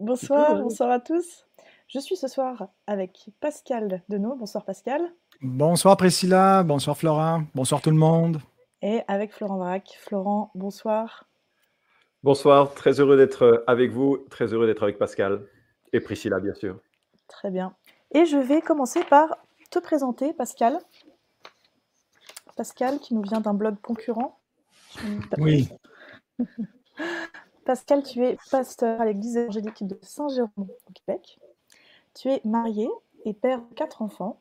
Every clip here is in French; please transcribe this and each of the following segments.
Bonsoir, bonsoir à tous. Je suis ce soir avec Pascal Denot. Bonsoir Pascal. Bonsoir Priscilla, bonsoir Florent, bonsoir tout le monde. Et avec Florent Vrac. Florent, bonsoir. Bonsoir, très heureux d'être avec vous, très heureux d'être avec Pascal et Priscilla bien sûr. Très bien. Et je vais commencer par te présenter Pascal. Pascal qui nous vient d'un blog concurrent. Oui. Pascal, tu es pasteur à l'église évangélique de Saint-Jérôme au Québec. Tu es marié et père de quatre enfants.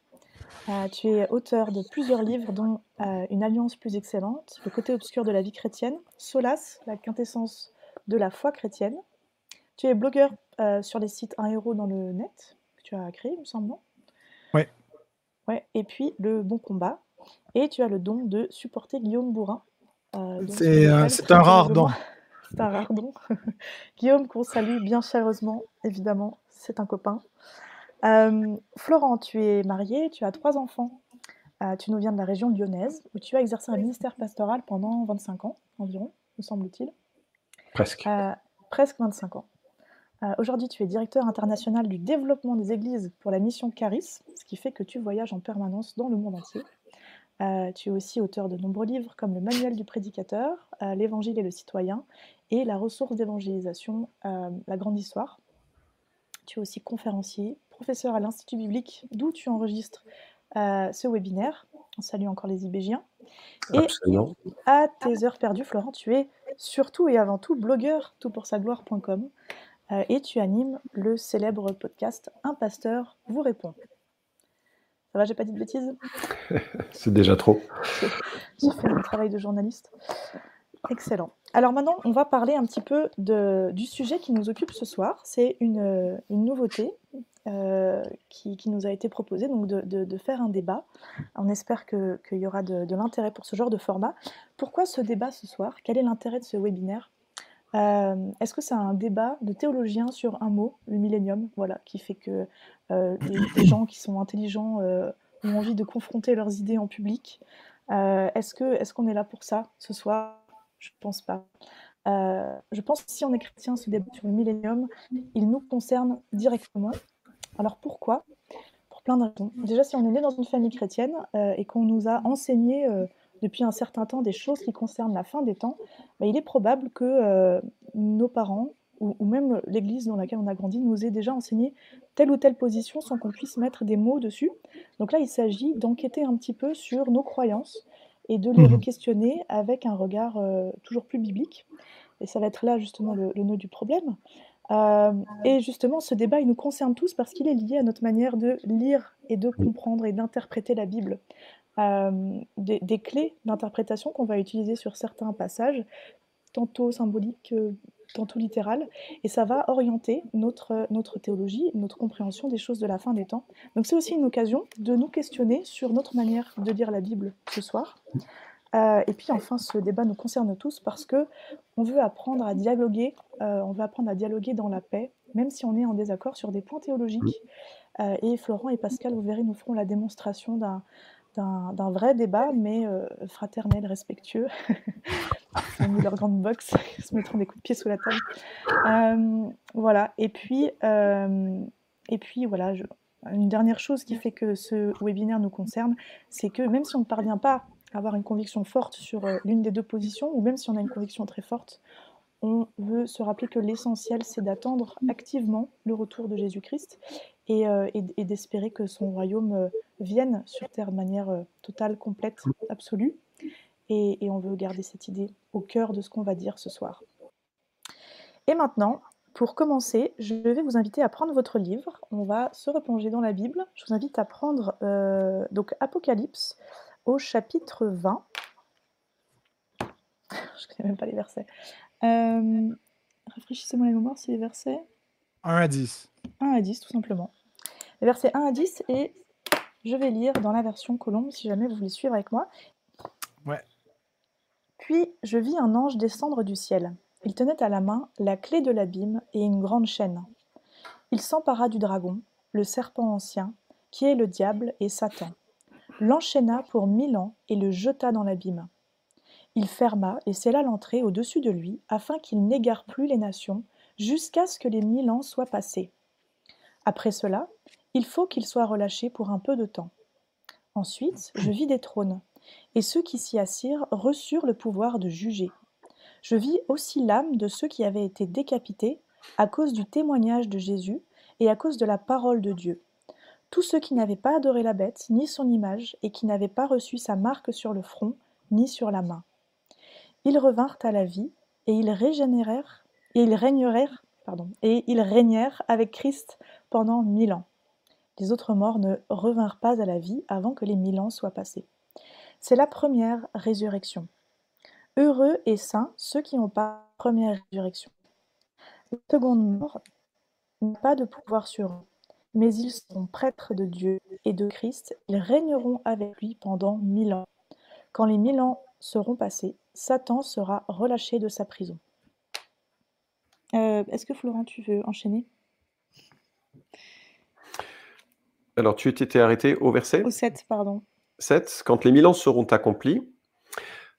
Euh, tu es auteur de plusieurs livres, dont euh, Une alliance plus excellente, Le côté obscur de la vie chrétienne, Solas, la quintessence de la foi chrétienne. Tu es blogueur euh, sur les sites Un héros dans le net, que tu as créé, il me semble, non? Oui. Ouais, et puis Le Bon Combat. Et tu as le don de supporter Guillaume Bourrin. c'est un rare don. C'est un rare don. Guillaume, qu'on salue bien chaleureusement, évidemment, c'est un copain. Euh, Florent, tu es marié, tu as trois enfants. Euh, tu nous viens de la région lyonnaise, où tu as exercé un ministère pastoral pendant 25 ans environ, me semble-t-il. Presque. Euh, presque 25 ans. Aujourd'hui, tu es directeur international du développement des églises pour la mission Caris, ce qui fait que tu voyages en permanence dans le monde entier. Tu es aussi auteur de nombreux livres comme le Manuel du prédicateur, L'Évangile et le citoyen, et la ressource d'évangélisation, euh, la grande histoire. Tu es aussi conférencier, professeur à l'Institut biblique, d'où tu enregistres euh, ce webinaire. On salue encore les IBGiens. Et à tes heures perdues, Florent, tu es surtout et avant tout blogueur toutpoursagloire.com euh, et tu animes le célèbre podcast Un pasteur vous répond. Ça va, j'ai pas dit de bêtises C'est déjà trop. J'ai fait mon travail de journaliste. Excellent. Alors maintenant, on va parler un petit peu de, du sujet qui nous occupe ce soir. C'est une, une, nouveauté euh, qui, qui, nous a été proposée, donc de, de, faire un débat. On espère qu'il y aura de, l'intérêt pour ce genre de format. Pourquoi ce débat ce soir? Quel est l'intérêt de ce webinaire? Euh, Est-ce que c'est un débat de théologiens sur un mot, le millénium, voilà, qui fait que euh, les, gens qui sont intelligents ont envie de confronter leurs idées en public? Est-ce qu'on est, là pour ça ce soir? Je pense pas. Euh, je pense que si on est chrétien, ce débat sur le millénium, il nous concerne directement. Alors pourquoi? Pour plein de raisons. Déjà, si on est né dans une famille chrétienne euh, et qu'on nous a enseigné euh, depuis un certain temps des choses qui concernent la fin des temps, bah, il est probable que nos parents ou, ou même l'Église dans laquelle on a grandi nous ait déjà enseigné telle ou telle position sans qu'on puisse mettre des mots dessus. Donc là, il s'agit d'enquêter un petit peu sur nos croyances, et de les mmh questionner avec un regard euh, toujours plus biblique. Et ça va être là justement le, nœud du problème. Euh, et justement, ce débat, il nous concerne tous parce qu'il est lié à notre manière de lire et de comprendre et d'interpréter la Bible. Euh, des, clés d'interprétation qu'on va utiliser sur certains passages, tantôt symboliques, tantôt littéral, et ça va orienter notre, théologie, notre compréhension des choses de la fin des temps. Donc c'est aussi une occasion de nous questionner sur notre manière de lire la Bible ce soir. Euh, et puis enfin, ce débat nous concerne tous parce que on veut apprendre à dialoguer, euh, on veut apprendre à dialoguer dans la paix, même si on est en désaccord sur des points théologiques. Euh, et Florent et Pascal, vous verrez, nous feront la démonstration d'un d'un vrai débat, mais fraternel, respectueux, Ils ont mis leur grande box, ils se mettront des coups de pied sous la table. Euh, voilà, et puis, euh, et puis voilà, une dernière chose qui fait que ce webinaire nous concerne, c'est que même si on ne parvient pas à avoir une conviction forte sur euh, l'une des deux positions, ou même si on a une conviction très forte, on veut se rappeler que l'essentiel, c'est d'attendre activement le retour de Jésus-Christ et, et d'espérer que son royaume vienne sur Terre de manière totale, complète, absolue et, on veut garder cette idée au cœur de ce qu'on va dire ce soir. Et maintenant, pour commencer, je vais vous inviter à prendre votre livre. On va se replonger dans la Bible. Je vous invite à prendre euh, donc Apocalypse au chapitre 20. Je ne connais même pas les versets. Euh, Rafraîchissez-moi la mémoire, c'est les versets. 1 à 10. 1 à 10, tout simplement. Les versets 1 à 10, et je vais lire dans la version Colombe, si jamais vous voulez suivre avec moi. Ouais. Puis je vis un ange descendre du ciel. Il tenait à la main la clé de l'abîme et une grande chaîne. Il s'empara du dragon, le serpent ancien, qui est le diable et Satan, l'enchaîna pour mille ans et le jeta dans l'abîme. Il ferma et scella l'entrée au-dessus de lui, afin qu'il n'égare plus les nations, jusqu'à ce que les mille ans soient passés. Après cela, il faut qu'il soit relâché pour un peu de temps. Ensuite, je vis des trônes, et ceux qui s'y assirent reçurent le pouvoir de juger. Je vis aussi l'âme de ceux qui avaient été décapités à cause du témoignage de Jésus et à cause de la parole de Dieu. Tous ceux qui n'avaient pas adoré la bête, ni son image, et qui n'avaient pas reçu sa marque sur le front, ni sur la main. Ils revinrent à la vie, et ils régénérèrent, et ils régnèrent, pardon, et ils régnèrent avec Christ pendant mille ans. Les autres morts ne revinrent pas à la vie avant que les mille ans soient passés. C'est la première résurrection. Heureux et saints ceux qui n'ont pas la première résurrection. La seconde mort n'a pas de pouvoir sur eux, mais ils sont prêtres de Dieu et de Christ, ils régneront avec lui pendant mille ans. Quand les mille ans seront passés, Satan sera relâché de sa prison. Euh, Est-ce que Florent, tu veux enchaîner? Alors, tu étais arrêté au verset? Au 7, pardon. 7. Quand les mille ans seront accomplis,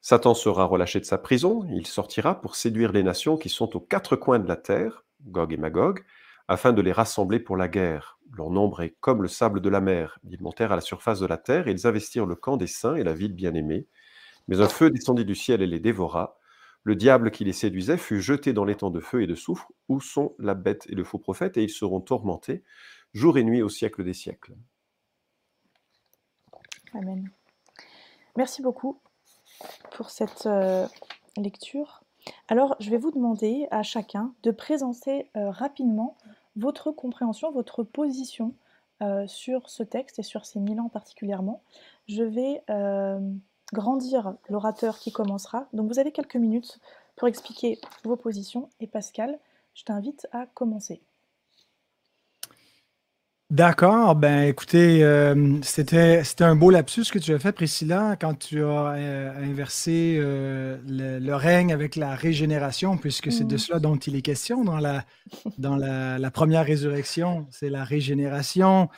Satan sera relâché de sa prison, il sortira pour séduire les nations qui sont aux quatre coins de la terre, Gog et Magog, afin de les rassembler pour la guerre. Leur nombre est comme le sable de la mer. Ils montèrent à la surface de la terre et ils investirent le camp des saints et la ville bien-aimée. Mais un feu descendit du ciel et les dévora. Le diable qui les séduisait fut jeté dans l'étang de feu et de soufre, où sont la bête et le faux prophète, et ils seront tourmentés jour et nuit au siècle des siècles. Amen. Merci beaucoup pour cette euh, lecture. Alors, je vais vous demander à chacun de présenter euh, rapidement votre compréhension, votre position euh, sur ce texte et sur ces mille ans particulièrement. Je vais grandir l'orateur qui commencera. Donc, vous avez quelques minutes pour expliquer vos positions. Et Pascal, je t'invite à commencer. D'accord. Ben, écoutez, euh, c'était, c'était un beau lapsus que tu as fait, Priscilla, quand tu as euh, inversé euh, le, le règne avec la régénération, puisque c'est de Mhm. cela dont il est question dans la, dans la, la première résurrection. C'est la régénération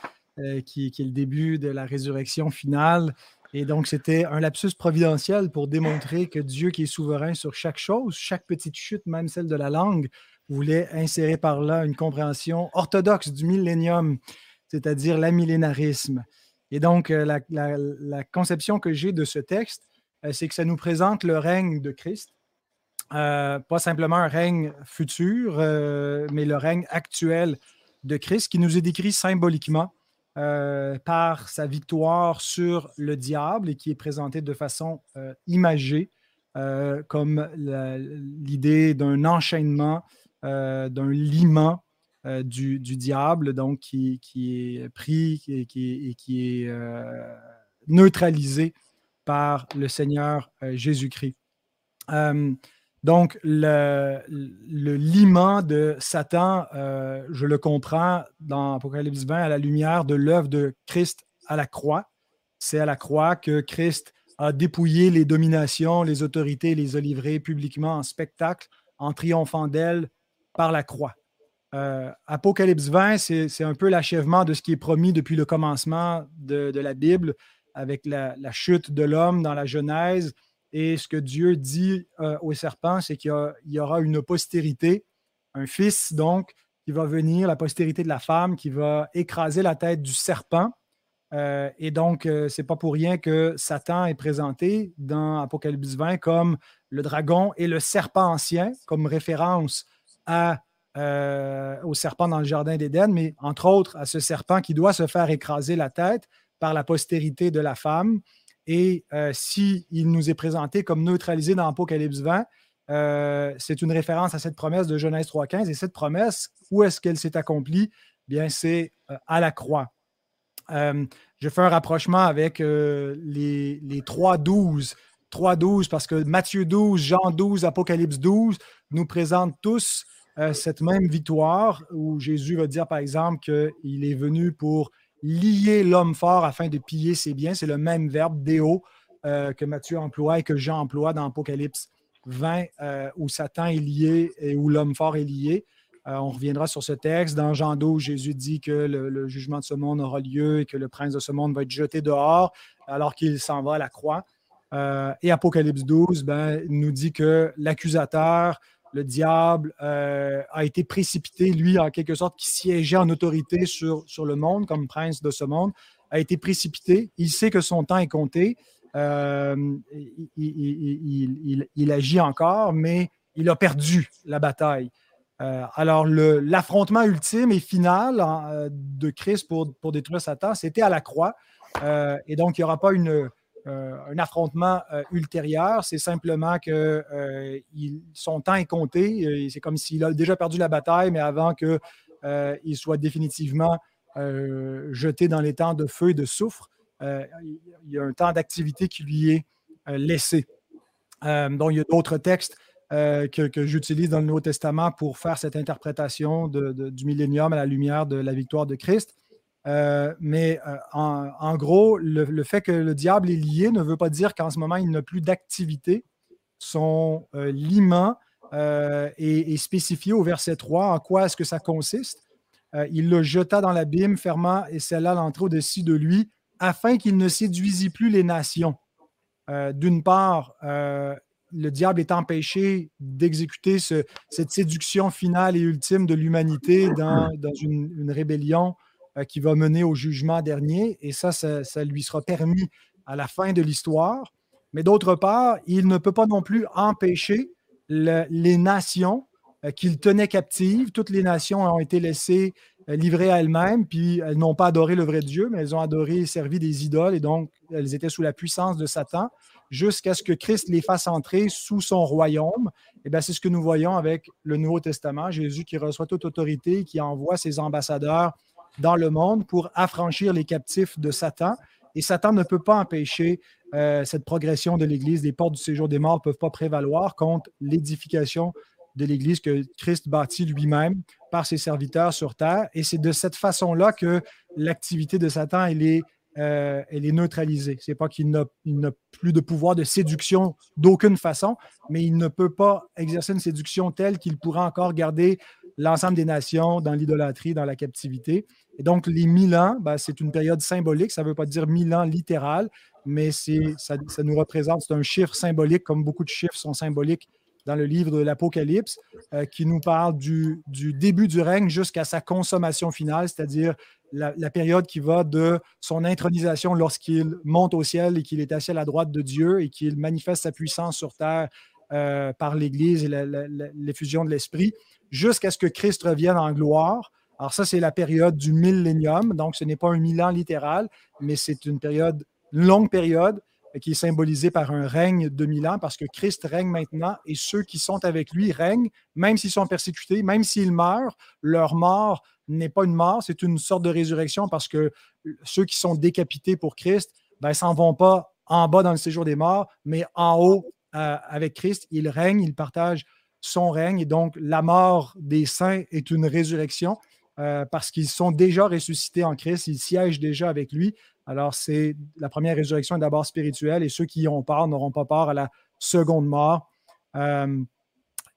qui, qui est le début de la résurrection finale. Et donc, c'était un lapsus providentiel pour démontrer que Dieu, qui est souverain sur chaque chose, chaque petite chute, même celle de la langue, voulait insérer par là une compréhension orthodoxe du millénium, c'est-à-dire l'amillénarisme. Et donc, euh, la, conception que j'ai de ce texte, euh, c'est que ça nous présente le règne de Christ, Euh, pas simplement un règne futur, mais le règne actuel de Christ qui nous est décrit symboliquement euh, par sa victoire sur le diable et qui est présenté de façon euh, imagée euh, comme l'idée d'un enchaînement, d'un liement euh, du, diable, donc qui, est pris et qui est neutralisé par le Seigneur Jésus-Christ. Donc, le, le de Satan, euh, je le comprends dans Apocalypse 20 à la lumière de l'œuvre de Christ à la croix. C'est à la croix que Christ a dépouillé les dominations, les autorités, les a livrées publiquement en spectacle, en triomphant d'elles par la croix. Euh, Apocalypse 20, c'est un peu l'achèvement de ce qui est promis depuis le commencement de, la Bible, avec la chute de l'homme dans la Genèse. Et ce que Dieu dit euh, au serpent, c'est qu'il y, aura une postérité, un fils donc, qui va venir, la postérité de la femme, qui va écraser la tête du serpent. Euh, et donc, euh, c'est pas pour rien que Satan est présenté dans Apocalypse 20 comme le dragon et le serpent ancien, comme référence à, euh, au serpent dans le jardin d'Éden, mais entre autres à ce serpent qui doit se faire écraser la tête par la postérité de la femme. Et euh, s'il nous est présenté comme neutralisé dans Apocalypse 20, euh, c'est une référence à cette promesse de Genèse 3.15. Et cette promesse, où est-ce qu'elle s'est accomplie? Bien, c'est euh, à la croix. Je fais un rapprochement avec les, les 3.12. 3.12 parce que Matthieu 12, Jean 12, Apocalypse 12 nous présentent tous cette même victoire où Jésus va dire, par exemple, qu'il est venu pour lier l'homme fort afin de piller ses biens. C'est le même verbe, déo, que Matthieu emploie et que Jean emploie dans Apocalypse 20, où Satan est lié et où l'homme fort est lié. Euh, on reviendra sur ce texte. Dans Jean 12, Jésus dit que le, jugement de ce monde aura lieu et que le prince de ce monde va être jeté dehors alors qu'il s'en va à la croix. Euh, et Apocalypse 12 ben, nous dit que l'accusateur, le diable, euh, a été précipité, lui, en quelque sorte, qui siégeait en autorité sur, le monde comme prince de ce monde, a été précipité. Il sait que son temps est compté. il, agit encore, mais il a perdu la bataille. Euh, alors, l'affrontement ultime et final hein, euh, de Christ pour, pour détruire Satan, c'était à la croix. Euh, et donc, il n'y aura pas une, un affrontement ultérieur. C'est simplement que son temps est compté. C'est comme s'il a déjà perdu la bataille, mais avant qu'il soit définitivement jeté dans les temps de feu et de soufre, il y a un temps d'activité qui lui est laissé. donc, il y a d'autres textes euh, que, j'utilise dans le Nouveau Testament pour faire cette interprétation du millénium à la lumière de la victoire de Christ. Euh, mais euh, en, gros, le, fait que le diable est lié ne veut pas dire qu'en ce moment, il n'a plus d'activité. Son liement est, spécifié au verset 3. En quoi est-ce que ça consiste? il le jeta dans l'abîme, fermant et scella l'entrée au-dessus de lui, afin qu'il ne séduisit plus les nations. D'une part, le diable est empêché d'exécuter cette séduction finale et ultime de l'humanité dans, une, rébellion euh, qui va mener au jugement dernier. Et ça, ça, lui sera permis à la fin de l'histoire. Mais d'autre part, il ne peut pas non plus empêcher les nations euh, qu'il tenait captives. Toutes les nations ont été laissées euh, livrées à elles-mêmes, puis elles n'ont pas adoré le vrai Dieu, mais elles ont adoré et servi des idoles, et donc elles étaient sous la puissance de Satan jusqu'à ce que Christ les fasse entrer sous son royaume. Et bien, c'est ce que nous voyons avec le Nouveau Testament, Jésus qui reçoit toute autorité, qui envoie ses ambassadeurs dans le monde pour affranchir les captifs de Satan. Et Satan ne peut pas empêcher euh, cette progression de l'Église. Les portes du séjour des morts ne peuvent pas prévaloir contre l'édification de l'Église que Christ bâtit lui-même par ses serviteurs sur terre. Et c'est de cette façon-là que l'activité de Satan elle est euh, elle est neutralisée. Ce n'est pas qu'il n'a plus de pouvoir de séduction d'aucune façon, mais il ne peut pas exercer une séduction telle qu'il pourra encore garder l'ensemble des nations dans l'idolâtrie, dans la captivité. Et donc, les mille ans, ben, c'est une période symbolique. Ça ne veut pas dire mille ans littéral, mais ça, ça nous représente, c'est un chiffre symbolique, comme beaucoup de chiffres sont symboliques dans le livre de l'Apocalypse, euh, qui nous parle du, du début du règne jusqu'à sa consommation finale, c'est-à-dire la, période qui va de son intronisation lorsqu'il monte au ciel et qu'il est assis à la droite de Dieu et qu'il manifeste sa puissance sur terre euh, par l'Église et l'effusion de l'Esprit, jusqu'à ce que Christ revienne en gloire. Alors ça, c'est la période du millénium, donc ce n'est pas un mille ans littéral, mais c'est une période, longue période, qui est symbolisée par un règne de mille ans, parce que Christ règne maintenant et ceux qui sont avec lui règnent, même s'ils sont persécutés, même s'ils meurent, leur mort n'est pas une mort, c'est une sorte de résurrection parce que ceux qui sont décapités pour Christ, ben, s'en vont pas en bas dans le séjour des morts, mais en haut euh, avec Christ. Ils règnent, ils partagent son règne. Et donc, la mort des saints est une résurrection euh, parce qu'ils sont déjà ressuscités en Christ, ils siègent déjà avec lui. Alors, c'est la première résurrection est d'abord spirituelle et ceux qui y ont peur n'auront pas peur à la seconde mort. Euh,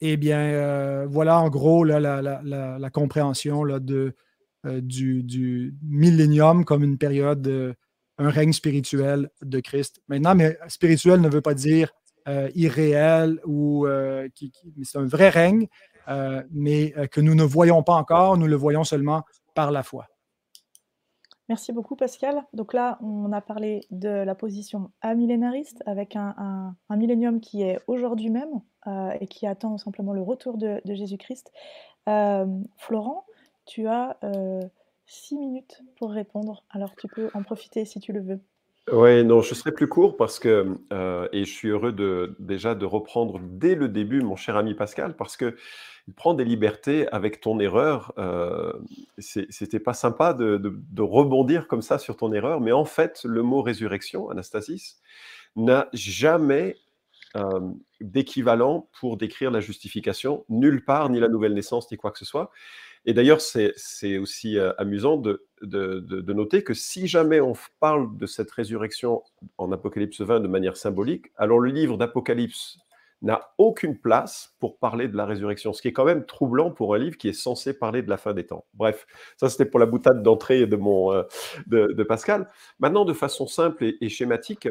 eh bien, euh, voilà en gros la, compréhension de, euh, du, du millénium comme une période, un règne spirituel de Christ. Maintenant, mais spirituel ne veut pas dire irréel ou qui, c'est un vrai règne, mais que nous ne voyons pas encore, nous le voyons seulement par la foi. Merci beaucoup Pascal. Donc là, on a parlé de la position amillénariste avec un, un, millénium qui est aujourd'hui même euh, et qui attend simplement le retour de, Jésus-Christ. Euh, Florent, tu as euh, six minutes pour répondre, alors tu peux en profiter si tu le veux. Oui, non, je serai plus court parce que, et je suis heureux de, déjà de reprendre dès le début mon cher ami Pascal, parce que il prend des libertés avec ton erreur. Euh, C'était pas sympa de, rebondir comme ça sur ton erreur, mais en fait, le mot résurrection, Anastasis, n'a jamais d'équivalent pour décrire la justification. Nulle part, ni la nouvelle naissance, ni quoi que ce soit. Et d'ailleurs, c'est aussi amusant de, de, noter que si jamais on parle de cette résurrection en Apocalypse 20 de manière symbolique, alors le livre d'Apocalypse n'a aucune place pour parler de la résurrection, ce qui est quand même troublant pour un livre qui est censé parler de la fin des temps. Bref, ça c'était pour la boutade d'entrée de, euh, de, Pascal. Maintenant, de façon simple et, schématique,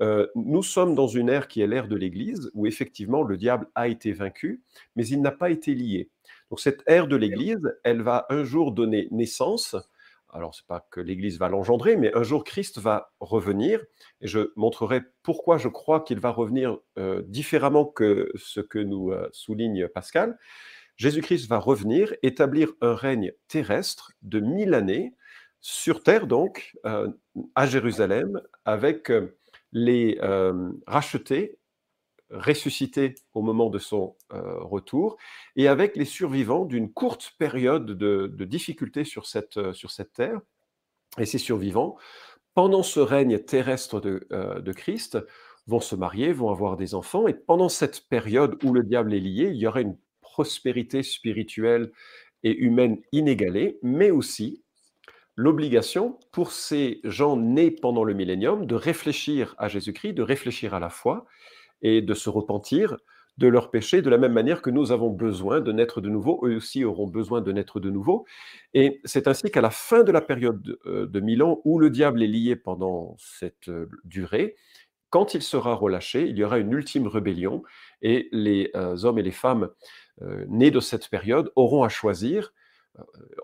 euh, nous sommes dans une ère qui est l'ère de l'Église, où effectivement le diable a été vaincu, mais il n'a pas été lié. Donc cette ère de l'Église, elle va un jour donner naissance. Alors c'est pas que l'Église va l'engendrer, mais un jour Christ va revenir, et je montrerai pourquoi je crois qu'il va revenir euh, différemment que ce que nous euh, souligne Pascal. Jésus-Christ va revenir, établir un règne terrestre de mille années sur terre donc, euh, à Jérusalem, avec les rachetés ressuscité au moment de son euh, retour, et avec les survivants d'une courte période de, de difficulté sur cette, euh, sur cette terre. Et ces survivants, pendant ce règne terrestre de, euh, de, Christ, vont se marier, vont avoir des enfants, et pendant cette période où le diable est lié, il y aura une prospérité spirituelle et humaine inégalée, mais aussi l'obligation pour ces gens nés pendant le millénium de réfléchir à Jésus-Christ, de réfléchir à la foi, et de se repentir de leurs péchés, de la même manière que nous avons besoin de naître de nouveau, eux aussi auront besoin de naître de nouveau. Et c'est ainsi qu'à la fin de la période de, euh, de mille ans, où le diable est lié pendant cette euh, durée, quand il sera relâché, il y aura une ultime rébellion, et les euh, hommes et les femmes nés de cette période auront à choisir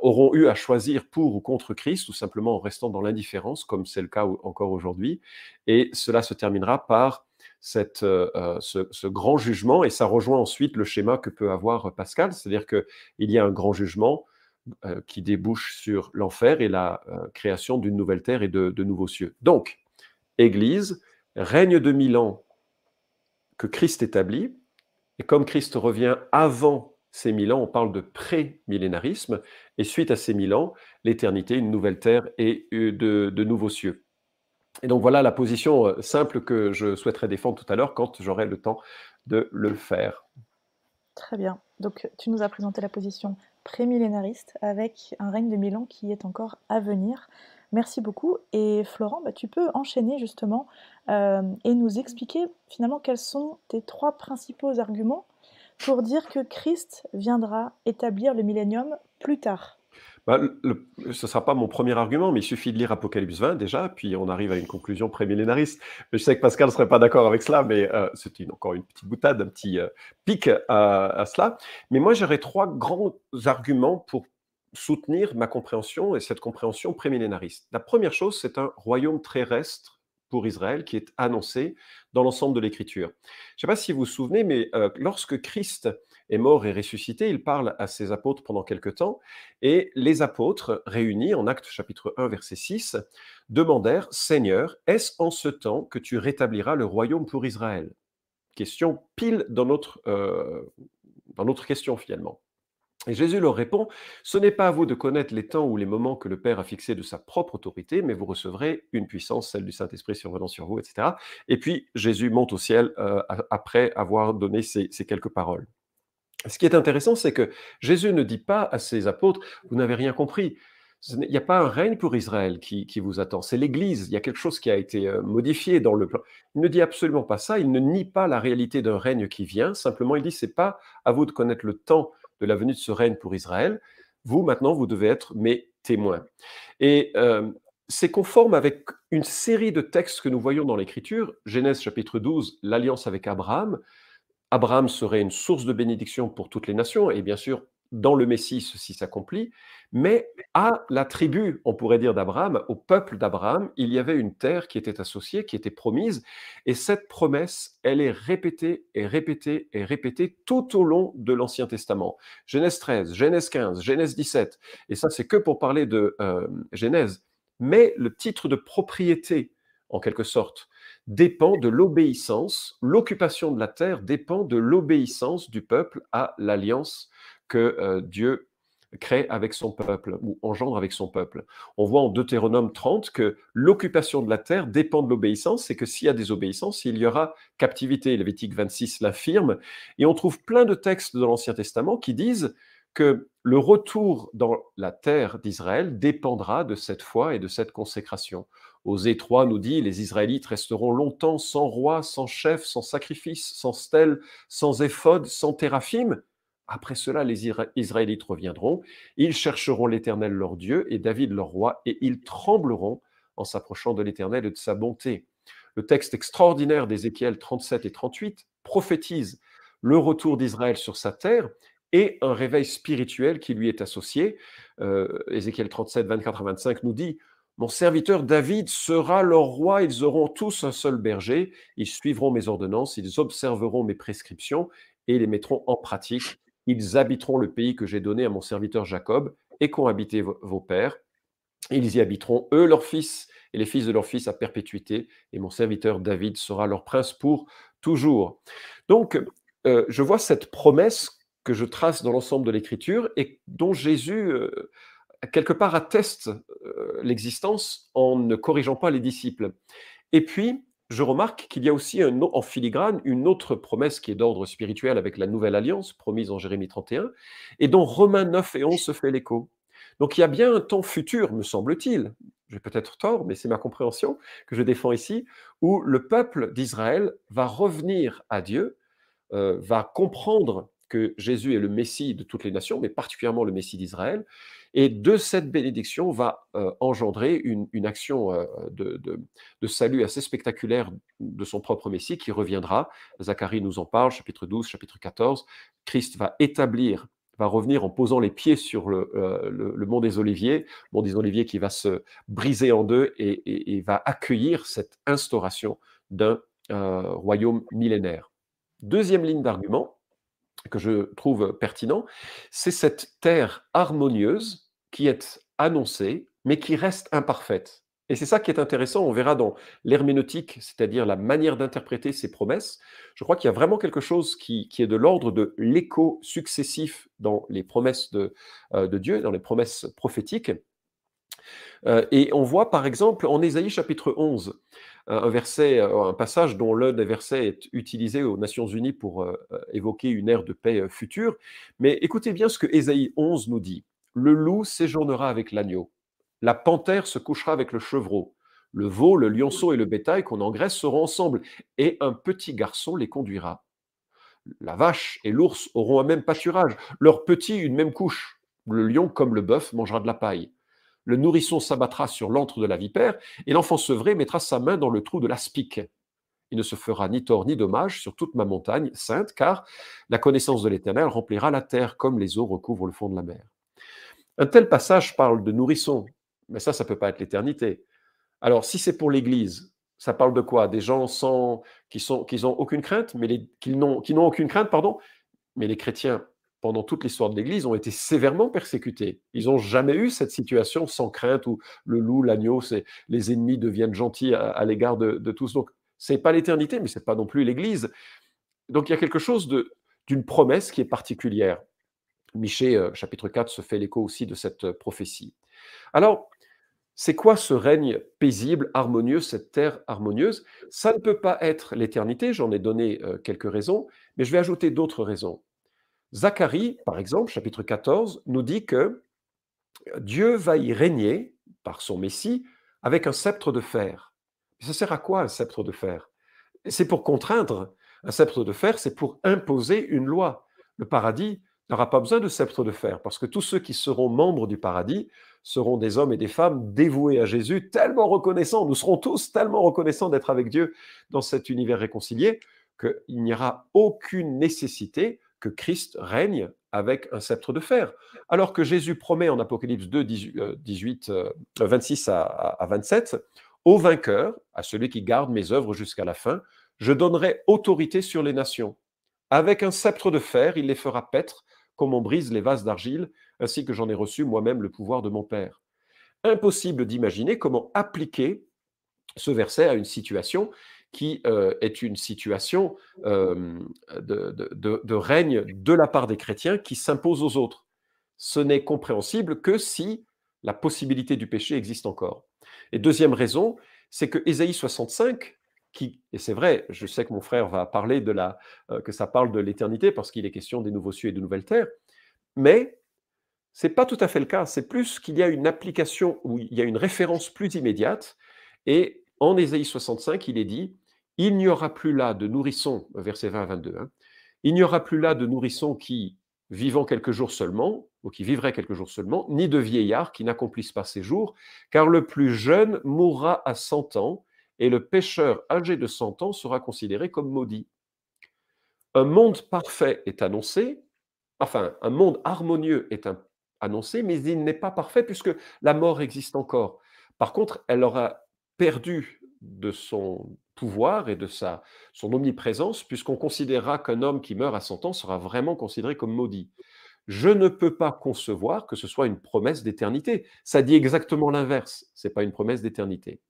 auront eu à choisir pour ou contre Christ, ou simplement en restant dans l'indifférence, comme c'est le cas encore aujourd'hui. Et cela se terminera par euh, euh, ce, grand jugement, et ça rejoint ensuite le schéma que peut avoir Pascal, c'est-à-dire qu'il y a un grand jugement euh, qui débouche sur l'enfer et la création d'une nouvelle terre et de, nouveaux cieux. Donc, Église, règne de mille ans que Christ établit, et comme Christ revient avant ces mille ans, on parle de pré-millénarisme, et suite à ces mille ans, l'éternité, une nouvelle terre et de nouveaux cieux. Et donc voilà la position euh, simple que je souhaiterais défendre tout à l'heure quand j'aurai le temps de le faire. Très bien. Donc tu nous as présenté la position prémillénariste avec un règne de Milan qui est encore à venir. Merci beaucoup. Et Florent, bah, tu peux enchaîner justement euh, et nous expliquer finalement quels sont tes trois principaux arguments pour dire que Christ viendra établir le millénium plus tard. Bah, ce ne sera pas mon premier argument, mais il suffit de lire Apocalypse 20 déjà, puis on arrive à une conclusion prémillénariste. Je sais que Pascal ne serait pas d'accord avec cela, mais euh, c'est encore une petite boutade, un petit euh, pic à, cela. Mais moi, j'aurais trois grands arguments pour soutenir ma compréhension et cette compréhension prémillénariste. La première chose, c'est un royaume terrestre pour Israël qui est annoncé dans l'ensemble de l'Écriture. Je ne sais pas si vous vous souvenez, mais euh, lorsque Christ est mort et ressuscité, il parle à ses apôtres pendant quelque temps, et les apôtres, réunis en Actes chapitre 1, verset 6, demandèrent, Seigneur, est-ce en ce temps que tu rétabliras le royaume pour Israël? Question pile dans notre, euh, dans notre question finalement. Et Jésus leur répond, Ce n'est pas à vous de connaître les temps ou les moments que le Père a fixés de sa propre autorité, mais vous recevrez une puissance, celle du Saint-Esprit survenant sur vous, etc. Et puis Jésus monte au ciel euh, après avoir donné ces quelques paroles. Ce qui est intéressant, c'est que Jésus ne dit pas à ses apôtres, vous n'avez rien compris. Il n'y a pas un règne pour Israël qui, vous attend, c'est l'Église. Il y a quelque chose qui a été euh, modifié dans le plan. Il ne dit absolument pas ça, il ne nie pas la réalité d'un règne qui vient, simplement il dit, c'est pas à vous de connaître le temps de la venue de ce règne pour Israël. Vous, maintenant, vous devez être mes témoins. Et euh, c'est conforme avec une série de textes que nous voyons dans l'Écriture. Genèse chapitre 12, l'alliance avec Abraham. Abraham serait une source de bénédiction pour toutes les nations, et bien sûr, dans le Messie, ceci s'accomplit, mais à la tribu, on pourrait dire d'Abraham, au peuple d'Abraham, il y avait une terre qui était associée, qui était promise, et cette promesse, elle est répétée et répétée et répétée tout au long de l'Ancien Testament. Genèse 13, Genèse 15, Genèse 17, et ça c'est que pour parler de euh, Genèse, mais le titre de propriété, en quelque sorte, dépend de l'obéissance, l'occupation de la terre dépend de l'obéissance du peuple à l'alliance que euh, Dieu crée avec son peuple ou engendre avec son peuple. On voit en Deutéronome 30 que l'occupation de la terre dépend de l'obéissance et que s'il y a des obéissances, il y aura captivité. Lévitique 26 l'affirme. Et on trouve plein de textes dans l'Ancien Testament qui disent que le retour dans la terre d'Israël dépendra de cette foi et de cette consécration. Osée 3 nous dit Les Israélites resteront longtemps sans roi, sans chef, sans sacrifice, sans stèle, sans éphode, sans téraphim. Après cela, les Israélites reviendront, ils chercheront l'Éternel leur Dieu et David leur roi, et ils trembleront en s'approchant de l'Éternel et de sa bonté. Le texte extraordinaire d'Ézéchiel 37 et 38 prophétise le retour d'Israël sur sa terre et un réveil spirituel qui lui est associé. Euh, Ézéchiel 37, 24 à 25 nous dit Mon serviteur David sera leur roi, ils auront tous un seul berger, ils suivront mes ordonnances, ils observeront mes prescriptions et les mettront en pratique. Ils habiteront le pays que j'ai donné à mon serviteur Jacob et qu'ont habité vos pères. Ils y habiteront, eux, leurs fils, et les fils de leurs fils à perpétuité, et mon serviteur David sera leur prince pour toujours. Donc, euh, je vois cette promesse que je trace dans l'ensemble de l'Écriture et dont Jésus, euh, quelque part, atteste euh, l'existence en ne corrigeant pas les disciples. Et puis, je remarque qu'il y a aussi un, en filigrane une autre promesse qui est d'ordre spirituel avec la nouvelle alliance promise en Jérémie 31 et dont Romains 9 et 11 se fait l'écho. Donc il y a bien un temps futur, me semble-t-il, j'ai peut-être tort, mais c'est ma compréhension que je défends ici, où le peuple d'Israël va revenir à Dieu, euh, va comprendre que Jésus est le Messie de toutes les nations, mais particulièrement le Messie d'Israël. Et de cette bénédiction va euh, engendrer une, action euh, de, salut assez spectaculaire de son propre Messie qui reviendra. Zacharie nous en parle, chapitre 12, chapitre 14. Christ va établir, va revenir en posant les pieds sur le, euh, le, mont des Oliviers, mont des Oliviers qui va se briser en deux et va accueillir cette instauration d'un royaume millénaire. Deuxième ligne d'argument, que je trouve pertinent, c'est cette terre harmonieuse qui est annoncée, mais qui reste imparfaite. Et c'est ça qui est intéressant, on verra dans l'herméneutique, c'est-à-dire la manière d'interpréter ces promesses. Je crois qu'il y a vraiment quelque chose qui, est de l'ordre de l'écho successif dans les promesses de, euh, de Dieu, dans les promesses prophétiques. Euh, et on voit par exemple en Ésaïe chapitre 11, un verset, euh, un passage dont l'un des versets est utilisé aux Nations Unies pour évoquer une ère de paix future. Mais écoutez bien ce que Ésaïe 11 nous dit. Le loup séjournera avec l'agneau, la panthère se couchera avec le chevreau, le veau, le lionceau et le bétail qu'on engraisse seront ensemble, et un petit garçon les conduira. La vache et l'ours auront un même pâturage, leurs petits une même couche. Le lion, comme le bœuf, mangera de la paille le nourrisson s'abattra sur l'antre de la vipère, et l'enfant sevré mettra sa main dans le trou de l'aspic. Il ne se fera ni tort ni dommage sur toute ma montagne sainte, car la connaissance de l'Éternel remplira la terre comme les eaux recouvrent le fond de la mer. Un tel passage parle de nourrisson, mais ça, ça ne peut pas être l'éternité. Alors, si c'est pour l'Église, ça parle de quoi? Des gens sans, qui n'ont qui aucune crainte, mais qui n'ont aucune crainte, pardon, mais les chrétiens pendant toute l'histoire de l'Église, ont été sévèrement persécutés. Ils n'ont jamais eu cette situation sans crainte où le loup, l'agneau, les ennemis deviennent gentils à, l'égard de, tous. Donc, ce n'est pas l'éternité, mais ce n'est pas non plus l'Église. Donc, il y a quelque chose d'une promesse qui est particulière. Michée, euh, chapitre 4, se fait l'écho aussi de cette euh, prophétie. Alors, c'est quoi ce règne paisible, harmonieux, cette terre harmonieuse? Ça ne peut pas être l'éternité, j'en ai donné euh, quelques raisons, mais je vais ajouter d'autres raisons. Zacharie, par exemple, chapitre 14, nous dit que Dieu va y régner par son Messie avec un sceptre de fer. ça sert à quoi un sceptre de fer? C'est pour contraindre. Un sceptre de fer, c'est pour imposer une loi. Le paradis n'aura pas besoin de sceptre de fer, parce que tous ceux qui seront membres du paradis seront des hommes et des femmes dévoués à Jésus, tellement reconnaissants, nous serons tous tellement reconnaissants d'être avec Dieu dans cet univers réconcilié, qu'il n'y aura aucune nécessité que Christ règne avec un sceptre de fer. Alors que Jésus promet en Apocalypse 2, 18, 26 à, 27, au vainqueur, à celui qui garde mes œuvres jusqu'à la fin, je donnerai autorité sur les nations. Avec un sceptre de fer, il les fera paître comme on brise les vases d'argile, ainsi que j'en ai reçu moi-même le pouvoir de mon Père. Impossible d'imaginer comment appliquer ce verset à une situation qui euh, est une situation euh, de, règne de la part des chrétiens qui s'impose aux autres. ce n'est compréhensible que si la possibilité du péché existe encore. Et deuxième raison, c'est que Ésaïe 65, et c'est vrai, je sais que mon frère va parler de la, euh, que ça parle de l'éternité parce qu'il est question des nouveaux cieux et de nouvelles terres, mais c'est pas tout à fait le cas. C'est plus qu'il y a une application où il y a une référence plus immédiate. Et en Ésaïe 65, il est dit il n'y aura plus là de nourrissons, verset 20 à 22, hein, il n'y aura plus là de nourrissons qui, vivant quelques jours seulement, ou qui vivraient quelques jours seulement, ni de vieillards qui n'accomplissent pas ces jours, car le plus jeune mourra à 100 ans, et le pécheur âgé de 100 ans sera considéré comme maudit. Un monde parfait est annoncé, enfin, un monde harmonieux est annoncé, mais il n'est pas parfait puisque la mort existe encore. Par contre, elle aura perdu de son pouvoir et de sa, son omniprésence, puisqu'on considérera qu'un homme qui meurt à 100 ans sera vraiment considéré comme maudit. Je ne peux pas concevoir que ce soit une promesse d'éternité. Ça dit exactement l'inverse. Ce n'est pas une promesse d'éternité,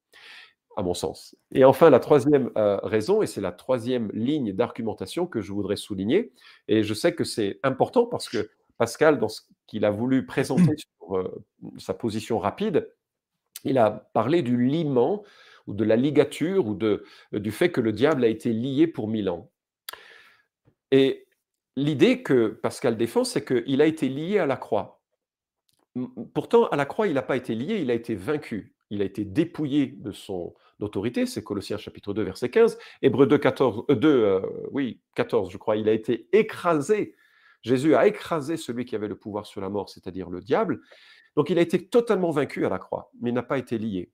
à mon sens. Et enfin, la troisième euh, raison, et c'est la troisième ligne d'argumentation que je voudrais souligner, et je sais que c'est important parce que Pascal, dans ce qu'il a voulu présenter sur euh, sa position rapide, il a parlé du liement ou de la ligature ou de, du fait que le diable a été lié pour mille ans. Et l'idée que Pascal défend, c'est qu'il a été lié à la croix. Pourtant, à la croix, il n'a pas été lié, il a été vaincu. Il a été dépouillé de son autorité, c'est Colossiens chapitre 2, verset 15. Hébreu 2, 14, 2 oui, 14, je crois. Il a été écrasé. Jésus a écrasé celui qui avait le pouvoir sur la mort, c'est-à-dire le diable. Donc il a été totalement vaincu à la croix, mais il n'a pas été lié.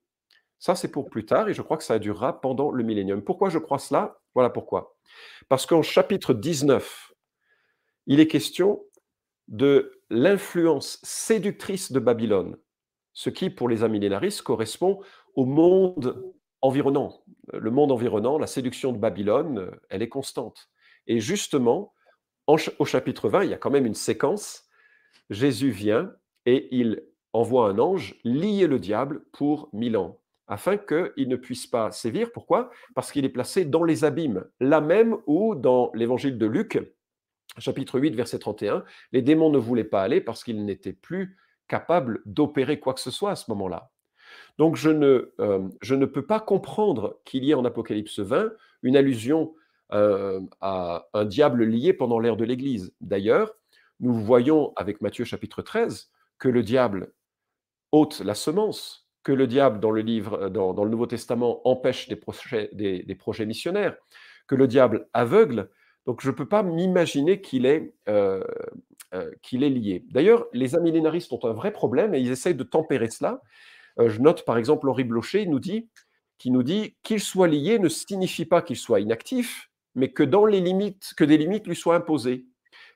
Ça, c'est pour plus tard et je crois que ça durera pendant le millénium. Pourquoi je crois cela? Voilà pourquoi. Parce qu'en chapitre 19, il est question de l'influence séductrice de Babylone, ce qui, pour les amillénaristes, correspond au monde environnant. Le monde environnant, la séduction de Babylone, elle est constante. Et justement, au chapitre 20, il y a quand même une séquence. Jésus vient et il envoie un ange lier le diable pour mille ans afin qu'il ne puisse pas sévir. Pourquoi? Parce qu'il est placé dans les abîmes, là même où, dans l'évangile de Luc, chapitre 8, verset 31, les démons ne voulaient pas aller parce qu'ils n'étaient plus capables d'opérer quoi que ce soit à ce moment-là. Donc je ne, euh, je ne peux pas comprendre qu'il y ait en Apocalypse 20 une allusion euh, à un diable lié pendant l'ère de l'Église. D'ailleurs, nous voyons avec Matthieu chapitre 13 que le diable ôte la semence que le diable, dans le livre, euh, dans, le Nouveau Testament, empêche des projets, des, projets, missionnaires, que le diable aveugle. Donc je ne peux pas m'imaginer qu'il est, qu'il est lié. D'ailleurs, les amillénaristes ont un vrai problème et ils essayent de tempérer cela. Je note par exemple Henri Blocher qui nous dit qu'il soit lié ne signifie pas qu'il soit inactif, mais que dans les limites, que des limites lui soient imposées.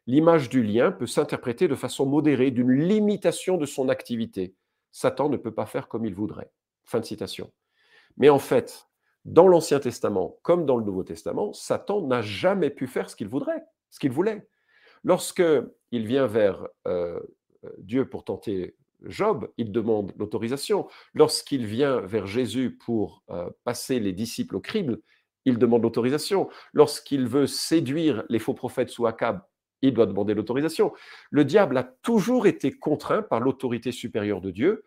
L'image du lien peut s'interpréter de façon modérée d'une limitation de son activité. Satan ne peut pas faire comme il voudrait. Fin de citation. Mais en fait, dans l'Ancien Testament comme dans le Nouveau Testament, Satan n'a jamais pu faire ce qu'il voudrait, ce qu'il voulait. Lorsque il vient vers euh, Dieu pour tenter Job, il demande l'autorisation. Lorsqu'il vient vers Jésus pour euh, passer les disciples au crible, il demande l'autorisation. Lorsqu'il veut séduire les faux prophètes sous Akab, il doit demander l'autorisation. Le diable a toujours été contraint par l'autorité supérieure de Dieu.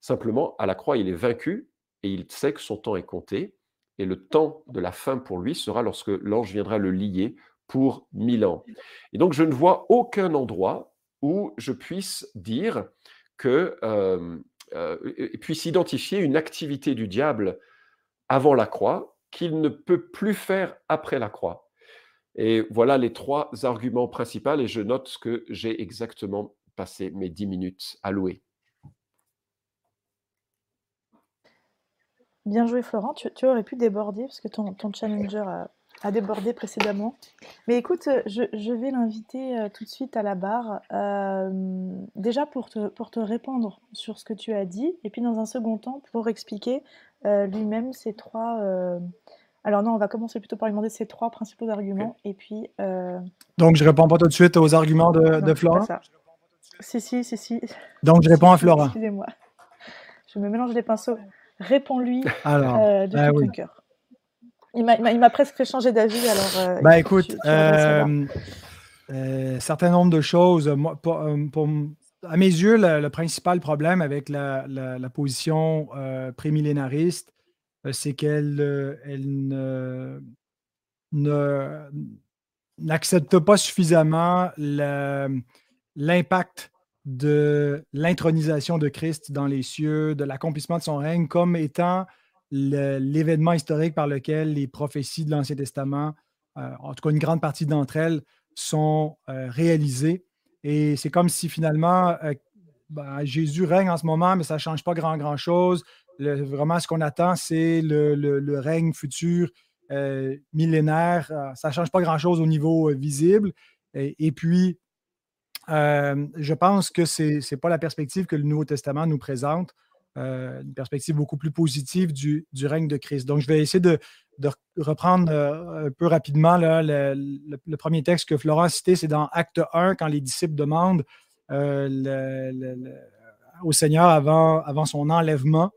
Simplement, à la croix, il est vaincu et il sait que son temps est compté. Et le temps de la fin pour lui sera lorsque l'ange viendra le lier pour mille ans. Et donc, je ne vois aucun endroit où je puisse dire puisse identifier une activité du diable avant la croix qu'il ne peut plus faire après la croix. Et voilà les trois arguments principaux et je note que j'ai exactement passé mes dix minutes à louer. Bien joué Florent, tu, aurais pu déborder parce que ton, challenger a, débordé précédemment. Mais écoute, je, vais l'inviter euh, tout de suite à la barre, euh, déjà pour te, pour te répondre sur ce que tu as dit, et puis dans un second temps pour expliquer euh, lui-même ces trois alors non, on va commencer plutôt par lui demander ses trois principaux arguments. Et puis. Euh, Donc je réponds pas tout de suite aux arguments de, de Flora? Si, si, si, si. Donc je réponds à Flora. Excusez-moi. Je me mélange les pinceaux. Réponds-lui euh, de bah tout ton cœur. Il m'a presque fait changer d'avis. Alors, euh, bah écoute, un certain nombre de choses. Moi, pour, à mes yeux, le, principal problème avec la, position euh, prémillénariste, euh, c'est qu'elle euh, n'accepte pas suffisamment l'impact de l'intronisation de Christ dans les cieux, de l'accomplissement de son règne, comme étant l'événement historique par lequel les prophéties de l'Ancien Testament, en tout cas une grande partie d'entre elles, sont réalisées. Et c'est comme si finalement, euh, ben, Jésus règne en ce moment, mais ça ne change pas grand, grand chose. vraiment, ce qu'on attend, c'est le, règne futur euh, millénaire. Euh, ça ne change pas grand chose au niveau visible. Et, puis, je pense que ce n'est pas la perspective que le Nouveau Testament nous présente. Une perspective beaucoup plus positive du, règne de Christ. Donc, je vais essayer de, reprendre un peu rapidement le, premier texte que Florent a cité, c'est dans Acte 1, quand les disciples demandent au Seigneur avant, avant son enlèvement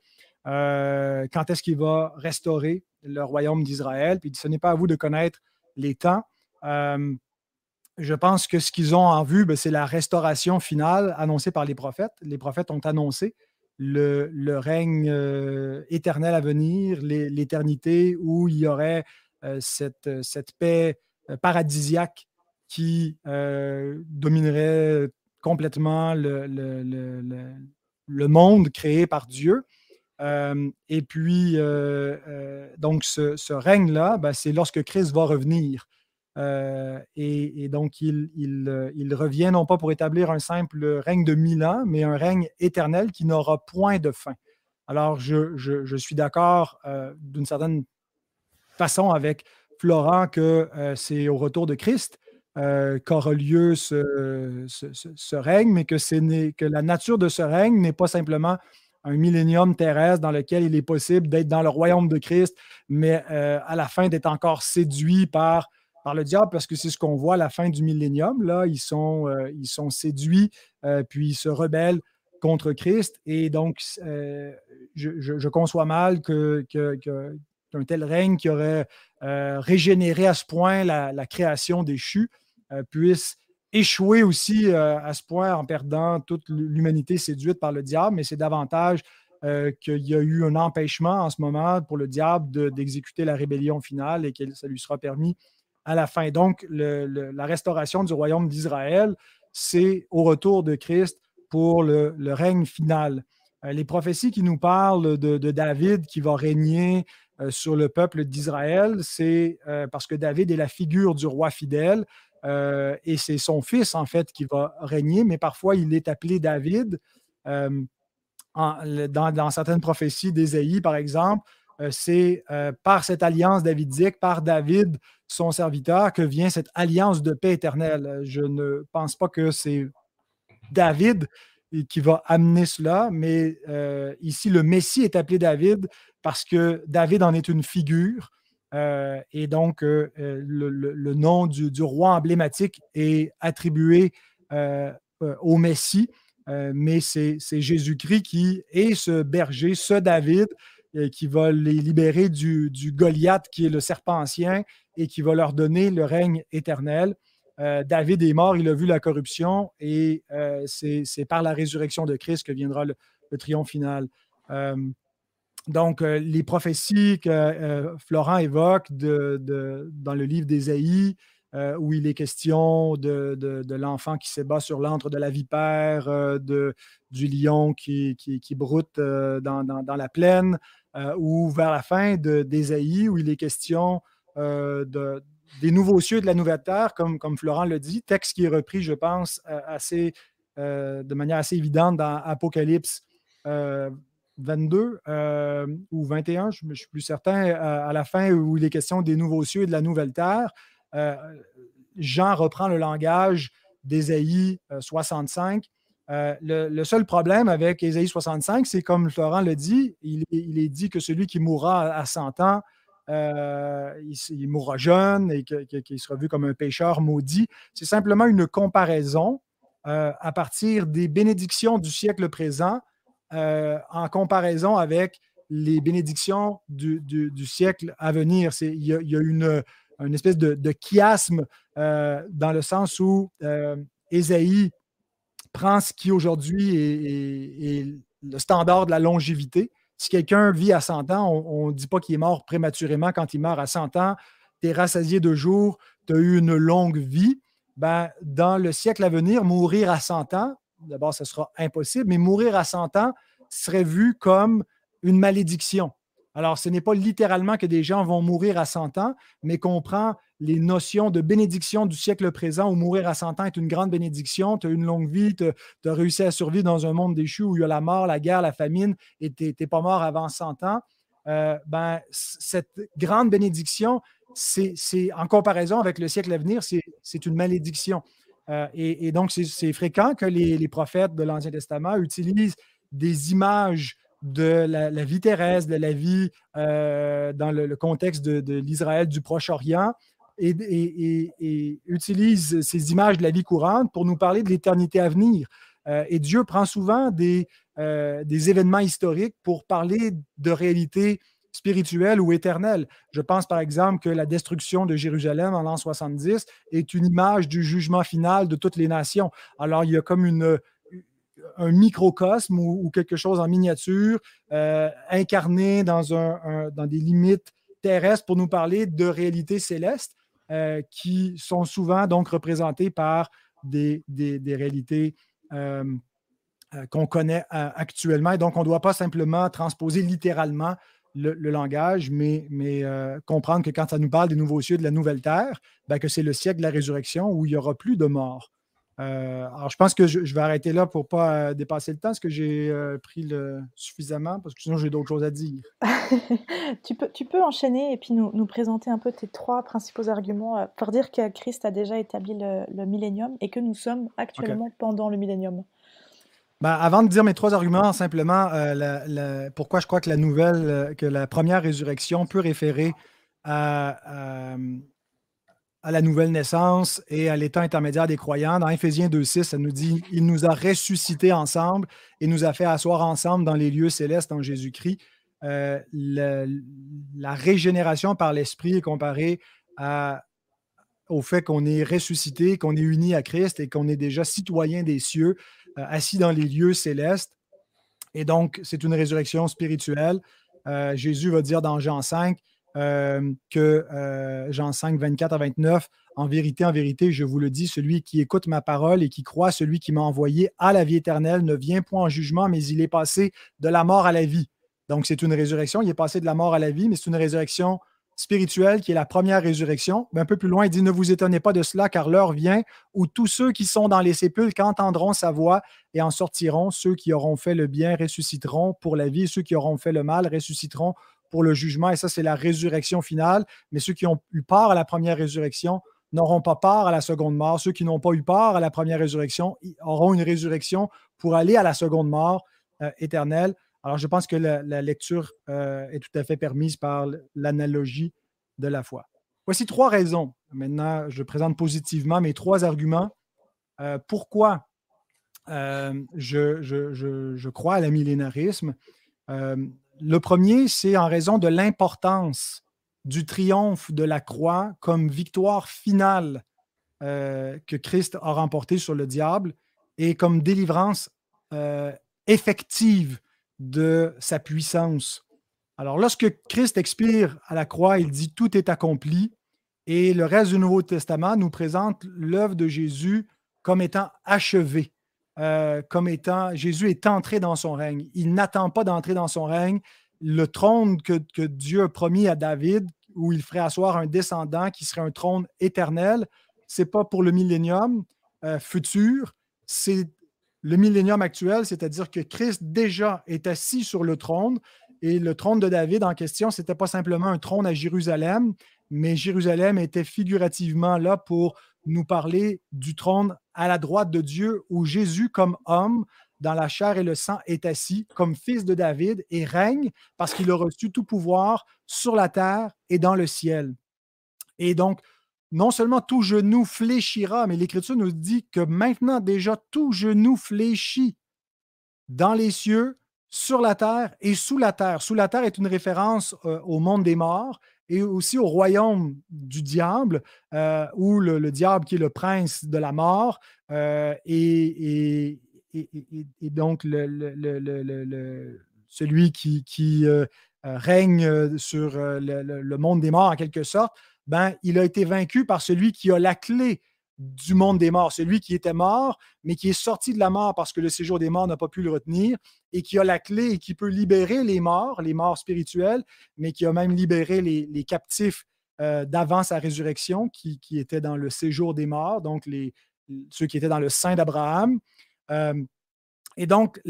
quand est-ce qu'il va restaurer le royaume d'Israël? Puis ce n'est pas à vous de connaître les temps. je pense que ce qu'ils ont en vue, ben, c'est la restauration finale annoncée par les prophètes. Les prophètes ont annoncé le, règne euh, éternel à venir, l'éternité où il y aurait euh, cette, cette, paix euh, paradisiaque qui dominerait complètement le, le, monde créé par Dieu. et puis, donc, ce, règne-là, ben, c'est lorsque Christ va revenir. Euh, et, donc, il, euh, il, revient non pas pour établir un simple règne de mille ans, mais un règne éternel qui n'aura point de fin. Alors, je, suis d'accord euh, d'une certaine façon avec Florent que c'est au retour de Christ qu'aura lieu ce, règne, mais que, que la nature de ce règne n'est pas simplement un millénium terrestre dans lequel il est possible d'être dans le royaume de Christ, mais à la fin d'être encore séduit par par le diable parce que c'est ce qu'on voit à la fin du millénium. Là, ils sont, euh, séduits, euh, puis ils se rebellent contre Christ. Et donc, euh, je, conçois mal qu'un tel règne qui aurait régénéré à ce point la, création déchue puisse échouer aussi à ce point en perdant toute l'humanité séduite par le diable, mais c'est davantage qu'il y a eu un empêchement en ce moment pour le diable d'exécuter la rébellion finale et que ça lui sera permis à la fin. Donc, la restauration du royaume d'Israël, c'est au retour de Christ pour le, règne final. Euh, les prophéties qui nous parlent de, David qui va régner euh, sur le peuple d'Israël, c'est euh, parce que David est la figure du roi fidèle et c'est son fils, en fait, qui va régner, mais parfois il est appelé David. dans, certaines prophéties d'Ésaïe, par exemple, c'est par cette alliance davidique, par David, son serviteur, que vient cette alliance de paix éternelle. Je ne pense pas que c'est David qui va amener cela, mais euh, ici, le Messie est appelé David parce que David en est une figure. Euh, et donc, euh, le, nom du, roi emblématique est attribué au Messie, mais c'est Jésus-Christ qui est ce berger, ce David, qui va les libérer du, du, Goliath, qui est le serpent ancien, et qui va leur donner le règne éternel. Euh, David est mort, il a vu la corruption, et euh, c'est par la résurrection de Christ que viendra le, triomphe final. Euh, donc, les prophéties que Florent évoque dans le livre d'Ésaïe, où il est question de, l'enfant qui s'ébat sur l'antre de la vipère, du lion qui, qui, broute dans, dans, la plaine, ou vers la fin d'Ésaïe, où il est question euh, des nouveaux cieux de la nouvelle terre, comme, comme Florent le dit, texte qui est repris, je pense, euh, assez, euh, de manière assez évidente dans Apocalypse 22 ou 21, je ne suis plus certain, à la fin où il est question des nouveaux cieux et de la nouvelle terre. Jean reprend le langage d'Ésaïe 65. le, seul problème avec Ésaïe 65, c'est comme Florent le dit, il, est dit que celui qui mourra à 100 ans euh, il, mourra jeune et qu'il sera vu comme un pécheur maudit. C'est simplement une comparaison euh, à partir des bénédictions du siècle présent euh, en comparaison avec les bénédictions du, siècle à venir. Il y, a, une, espèce de, chiasme dans le sens où Ésaïe prend ce qui aujourd'hui est, le standard de la longévité. Si quelqu'un vit à 100 ans, on ne dit pas qu'il est mort prématurément quand il meurt à 100 ans. Tu es rassasié de jours, tu as eu une longue vie. Ben, dans le siècle à venir, mourir à 100 ans, d'abord, ce sera impossible, mais mourir à 100 ans serait vu comme une malédiction. Alors, ce n'est pas littéralement que des gens vont mourir à 100 ans, mais qu'on prend les notions de bénédiction du siècle présent où mourir à 100 ans est une grande bénédiction. Tu as une longue vie, tu as, réussi à survivre dans un monde déchu où il y a la mort, la guerre, la famine et tu n'es pas mort avant 100 ans. Euh, ben, cette grande bénédiction, c'est en comparaison avec le siècle à venir, c'est une malédiction. Euh, et, donc, c'est fréquent que les, prophètes de l'Ancien Testament utilisent des images de la, vie terrestre, de la vie euh, dans le, contexte de, l'Israël du Proche-Orient et, utilise ces images de la vie courante pour nous parler de l'éternité à venir. Euh, et Dieu prend souvent des, euh, des événements historiques pour parler de réalité spirituelle ou éternelle. Je pense par exemple que la destruction de Jérusalem en l'an 70 est une image du jugement final de toutes les nations. Alors il y a comme une, un microcosme ou, quelque chose en miniature, euh, incarné dans, un, dans des limites terrestres pour nous parler de réalités célestes euh, qui sont souvent donc représentées par des, réalités euh, qu'on connaît actuellement. Et donc, on ne doit pas simplement transposer littéralement le, langage, mais, comprendre que quand ça nous parle des nouveaux cieux, de la nouvelle terre, ben, que c'est le siècle de la résurrection où il n'y aura plus de mort. Euh, alors, je pense que je, vais arrêter là pour ne pas euh, dépasser le temps. Est-ce que j'ai euh, pris le, suffisamment? Parce que sinon, j'ai d'autres choses à dire. tu, peux, tu peux enchaîner et puis nous, nous, présenter un peu tes trois principaux arguments pour dire que Christ a déjà établi le, le millénium et que nous sommes actuellement pendant le millénium. Ben, avant de dire mes trois arguments, simplement, pourquoi je crois que la nouvelle, que la première résurrection peut référer à à la nouvelle naissance et à l'état intermédiaire des croyants. Dans Éphésiens 2.6, ça nous dit Il nous a ressuscités ensemble et nous a fait asseoir ensemble dans les lieux célestes en Jésus-Christ. Euh, la régénération par l'Esprit est comparée au fait qu'on est ressuscité, qu'on est uni à Christ et qu'on est déjà citoyen des cieux, euh, assis dans les lieux célestes. Et donc, c'est une résurrection spirituelle. Euh, Jésus va dire dans Jean 5, euh, que euh, Jean 5, 24 à 29, en vérité, en vérité, je vous le dis, celui qui écoute ma parole et qui croit celui qui m'a envoyé à la vie éternelle ne vient point en jugement, mais il est passé de la mort à la vie. Donc, c'est une résurrection. Il est passé de la mort à la vie, mais c'est une résurrection spirituelle qui est la première résurrection. Mais un peu plus loin, il dit Ne vous étonnez pas de cela, car l'heure vient où tous ceux qui sont dans les sépulcres entendront sa voix et en sortiront. Ceux qui auront fait le bien ressusciteront pour la vie, ceux qui auront fait le mal ressusciteront pour le jugement, et ça, c'est la résurrection finale. Mais ceux qui ont eu part à la première résurrection n'auront pas part à la seconde mort. Ceux qui n'ont pas eu part à la première résurrection auront une résurrection pour aller à la seconde mort euh, éternelle. Alors, je pense que la, lecture euh, est tout à fait permise par l'analogie de la foi. Voici trois raisons. Maintenant, je présente positivement mes trois arguments. Euh, pourquoi je, crois à l'amillénarisme le premier, c'est en raison de l'importance du triomphe de la croix comme victoire finale euh, que Christ a remportée sur le diable et comme délivrance euh, effective de sa puissance. Alors, lorsque Christ expire à la croix, il dit Tout est accompli. Et le reste du Nouveau Testament nous présente l'œuvre de Jésus comme étant achevée. Euh, comme étant Jésus est entré dans son règne. Il n'attend pas d'entrer dans son règne. Le trône que, Dieu a promis à David, où il ferait asseoir un descendant qui serait un trône éternel, c'est pas pour le millénium euh, futur, c'est le millénium actuel, c'est-à-dire que Christ déjà est assis sur le trône. Et le trône de David en question, ce n'était pas simplement un trône à Jérusalem, mais Jérusalem était figurativement là pour nous parler du trône à la droite de Dieu où Jésus, comme homme, dans la chair et le sang, est assis comme fils de David et règne parce qu'il a reçu tout pouvoir sur la terre et dans le ciel. Et donc, non seulement tout genou fléchira, mais l'Écriture nous dit que maintenant déjà tout genou fléchit dans les cieux, sur la terre et sous la terre. Sous la terre est une référence euh, au monde des morts et aussi au royaume du diable, euh, où le, diable qui est le prince de la mort euh, et, donc celui qui, euh, règne sur le, monde des morts en quelque sorte, ben, il a été vaincu par celui qui a la clé du monde des morts, celui qui était mort, mais qui est sorti de la mort parce que le séjour des morts n'a pas pu le retenir, et qui a la clé et qui peut libérer les morts, les morts spirituels, mais qui a même libéré les, captifs euh, d'avant sa résurrection, qui, étaient dans le séjour des morts, donc les, ceux qui étaient dans le sein d'Abraham. Euh, et donc,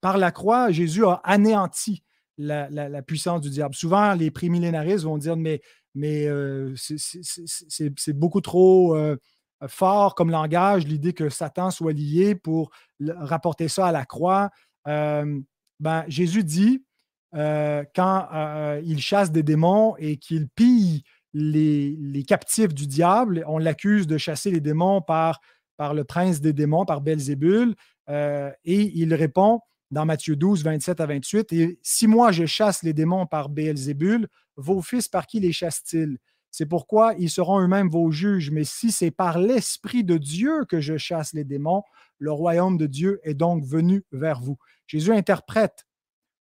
par la croix, Jésus a anéanti la, puissance du diable. Souvent, les prémillénaristes vont dire, mais, euh, c'est beaucoup trop fort comme langage, l'idée que Satan soit lié pour rapporter ça à la croix. Euh, ben, Jésus dit, euh, quand il chasse des démons et qu'il pille les, captifs du diable, on l'accuse de chasser les démons par, par le prince des démons, par Belzébul, et il répond dans Matthieu 12, 27 à 28, Et si moi je chasse les démons par Belzébul, vos fils par qui les chassent-ils? C'est pourquoi ils seront eux-mêmes vos juges. Mais si c'est par l'Esprit de Dieu que je chasse les démons, le royaume de Dieu est donc venu vers vous. Jésus interprète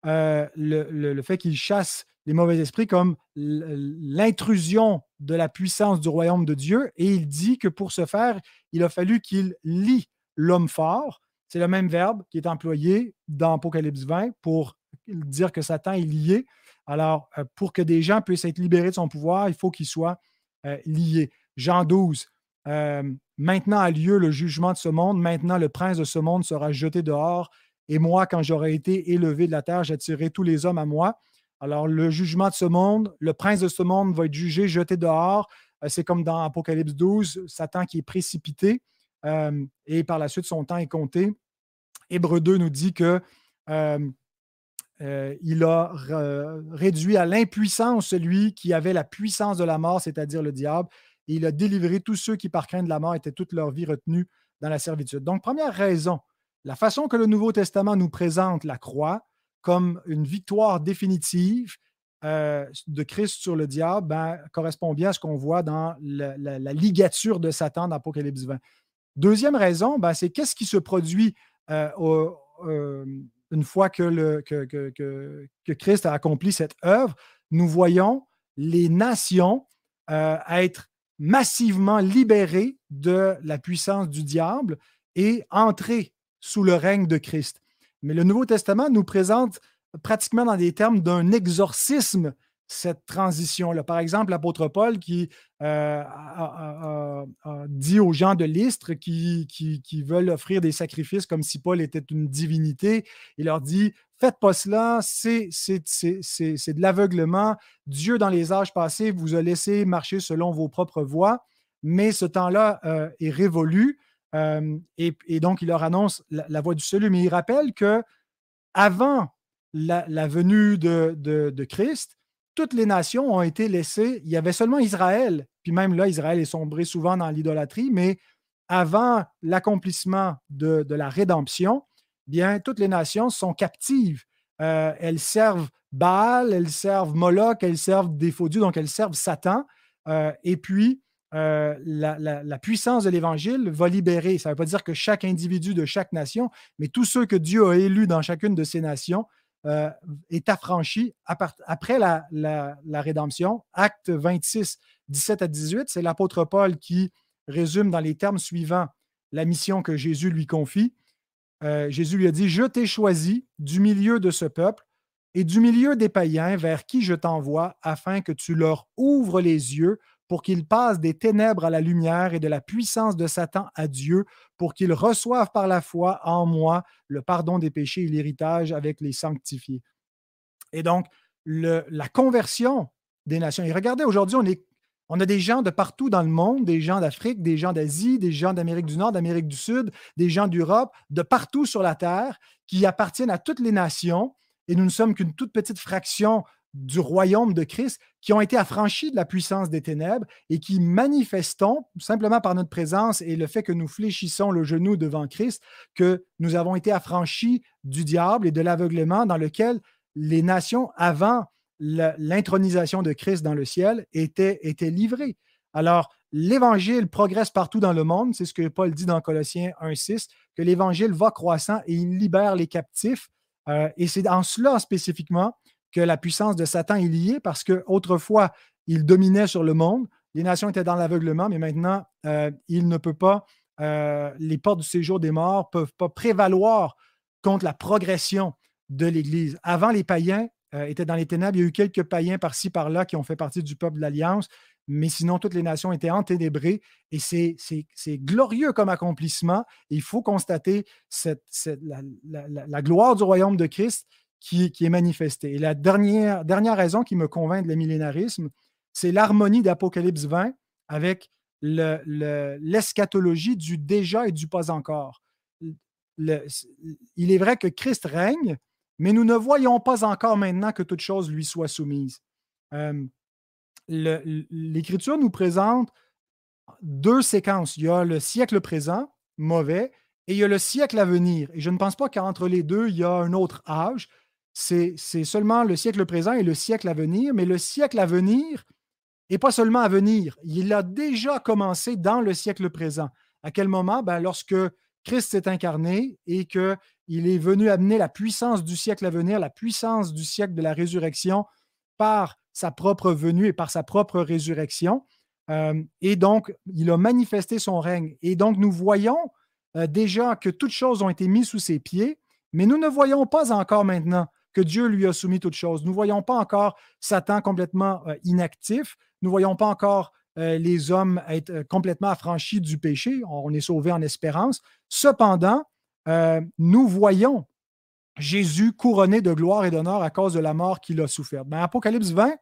euh, le, fait qu'il chasse les mauvais esprits comme l'intrusion de la puissance du royaume de Dieu et il dit que pour ce faire, il a fallu qu'il lie l'homme fort. C'est le même verbe qui est employé dans Apocalypse 20 pour dire que Satan est lié alors, euh, pour que des gens puissent être libérés de son pouvoir, il faut qu'ils soient euh, liés. Jean 12, euh, maintenant a lieu le jugement de ce monde, maintenant le prince de ce monde sera jeté dehors, et moi, quand j'aurai été élevé de la terre, j'attirerai tous les hommes à moi. Alors, le jugement de ce monde, le prince de ce monde va être jugé, jeté dehors. C'est comme dans Apocalypse 12, Satan qui est précipité, et par la suite, son temps est compté. Hébreu 2 nous dit que il a réduit à l'impuissance celui qui avait la puissance de la mort, c'est-à-dire le diable, et il a délivré tous ceux qui, par crainte de la mort, étaient toute leur vie retenus dans la servitude. Donc, première raison, la façon que le Nouveau Testament nous présente la croix comme une victoire définitive euh, de Christ sur le diable ben, correspond bien à ce qu'on voit dans la, ligature de Satan dans Apocalypse 20. Deuxième raison, ben, c'est qu'est-ce qui se produit euh, au, une fois que, Christ a accompli cette œuvre, nous voyons les nations euh, être massivement libérées de la puissance du diable et entrer sous le règne de Christ. Mais le Nouveau Testament nous présente pratiquement dans des termes d'un exorcisme cette transition-là. Par exemple, l'apôtre Paul qui euh, a, dit aux gens de l'Istre qui, qui, veulent offrir des sacrifices comme si Paul était une divinité, il leur dit, faites pas cela, c'est de l'aveuglement. Dieu, dans les âges passés, vous a laissé marcher selon vos propres voies, mais ce temps-là euh, est révolu. Euh, et, donc, il leur annonce la, voie du salut. Mais il rappelle que avant la, venue de, de Christ, toutes les nations ont été laissées. Il y avait seulement Israël, puis même là, Israël est sombré souvent dans l'idolâtrie, mais avant l'accomplissement de, la rédemption, bien, toutes les nations sont captives. Euh, elles servent Baal, elles servent Moloch, elles servent des faux dieux, donc elles servent Satan. Euh, et puis, euh, la, la, puissance de l'Évangile va libérer. Ça ne veut pas dire que chaque individu de chaque nation, mais tous ceux que Dieu a élus dans chacune de ces nations euh, est affranchi après la, rédemption. Acte 26, 17 à 18, c'est l'apôtre Paul qui résume dans les termes suivants la mission que Jésus lui confie. Euh, Jésus lui a dit, Je t'ai choisi du milieu de ce peuple et du milieu des païens vers qui je t'envoie afin que tu leur ouvres les yeux pour qu'ils passent des ténèbres à la lumière et de la puissance de Satan à Dieu, pour qu'ils reçoivent par la foi en moi le pardon des péchés et l'héritage avec les sanctifiés. Et donc, la conversion des nations. Et regardez, aujourd'hui, on, on a des gens de partout dans le monde, des gens d'Afrique, des gens d'Asie, des gens d'Amérique du Nord, d'Amérique du Sud, des gens d'Europe, de partout sur la Terre, qui appartiennent à toutes les nations. Et nous ne sommes qu'une toute petite fraction du royaume de Christ qui ont été affranchis de la puissance des ténèbres et qui manifestons, simplement par notre présence et le fait que nous fléchissons le genou devant Christ, que nous avons été affranchis du diable et de l'aveuglement dans lequel les nations avant l'intronisation de Christ dans le ciel était, était livrée. Alors, l'Évangile progresse partout dans le monde, c'est ce que Paul dit dans Colossiens 1.6, que l'Évangile va croissant et il libère les captifs. Euh, et c'est en cela spécifiquement que la puissance de Satan est liée, parce qu'autrefois, il dominait sur le monde, les nations étaient dans l'aveuglement, mais maintenant, euh, il ne peut pas, euh, les portes du séjour des morts ne peuvent pas prévaloir contre la progression de l'Église. Avant, les païens étaient dans les ténèbres. Il y a eu quelques païens par-ci, par-là qui ont fait partie du peuple de l'Alliance, mais sinon, toutes les nations étaient enténébrées et c'est glorieux comme accomplissement. il faut constater la, gloire du royaume de Christ qui, est manifestée. Et la dernière, dernière raison qui me convainc de millénarisme, c'est l'harmonie d'Apocalypse 20 avec l'eschatologie du déjà et du pas encore. il est vrai que Christ règne, mais nous ne voyons pas encore maintenant que toute chose lui soit soumise. Euh, l'Écriture nous présente deux séquences. Il y a le siècle présent, mauvais, et il y a le siècle à venir. Et je ne pense pas qu'entre les deux, il y a un autre âge. C'est seulement le siècle présent et le siècle à venir, mais le siècle à venir n'est pas seulement à venir, il a déjà commencé dans le siècle présent. À quel moment? Ben, lorsque Christ s'est incarné et qu'il est venu amener la puissance du siècle à venir, la puissance du siècle de la résurrection par sa propre venue et par sa propre résurrection. Euh, et donc, il a manifesté son règne. Et donc, nous voyons euh, déjà que toutes choses ont été mises sous ses pieds, mais nous ne voyons pas encore maintenant Dieu lui a soumis toutes choses. Nous ne voyons pas encore Satan complètement euh, inactif. Nous ne voyons pas encore les hommes être complètement affranchis du péché. On est sauvé en espérance. Cependant, nous voyons Jésus couronné de gloire et d'honneur à cause de la mort qu'il a souffert. Dans Apocalypse 20,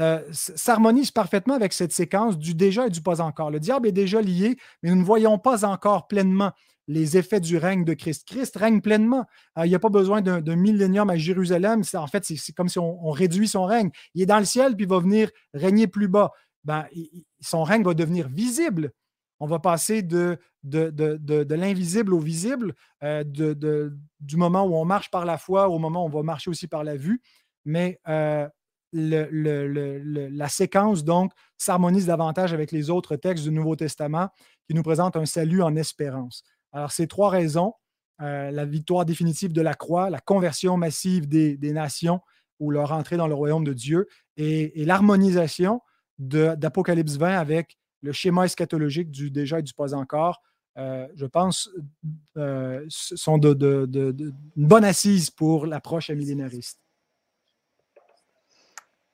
euh, s'harmonise parfaitement avec cette séquence du déjà et du pas encore. Le diable est déjà lié, mais nous ne voyons pas encore pleinement les effets du règne de Christ. Christ règne pleinement. Euh, il n'y a pas besoin d'un millénium à Jérusalem. En fait, c'est comme si on, réduit son règne. Il est dans le ciel, puis il va venir régner plus bas. Ben, son règne va devenir visible. On va passer de, l'invisible au visible, euh, du moment où on marche par la foi au moment où on va marcher aussi par la vue. Mais la séquence, donc, s'harmonise davantage avec les autres textes du Nouveau Testament qui nous présentent un salut en espérance. Alors, ces trois raisons, euh, la victoire définitive de la croix, la conversion massive des, nations ou leur entrée dans le royaume de Dieu et, l'harmonisation d'Apocalypse 20 avec le schéma eschatologique du déjà et du pas encore, euh, je pense, euh, sont de, une bonne assise pour l'approche millénariste.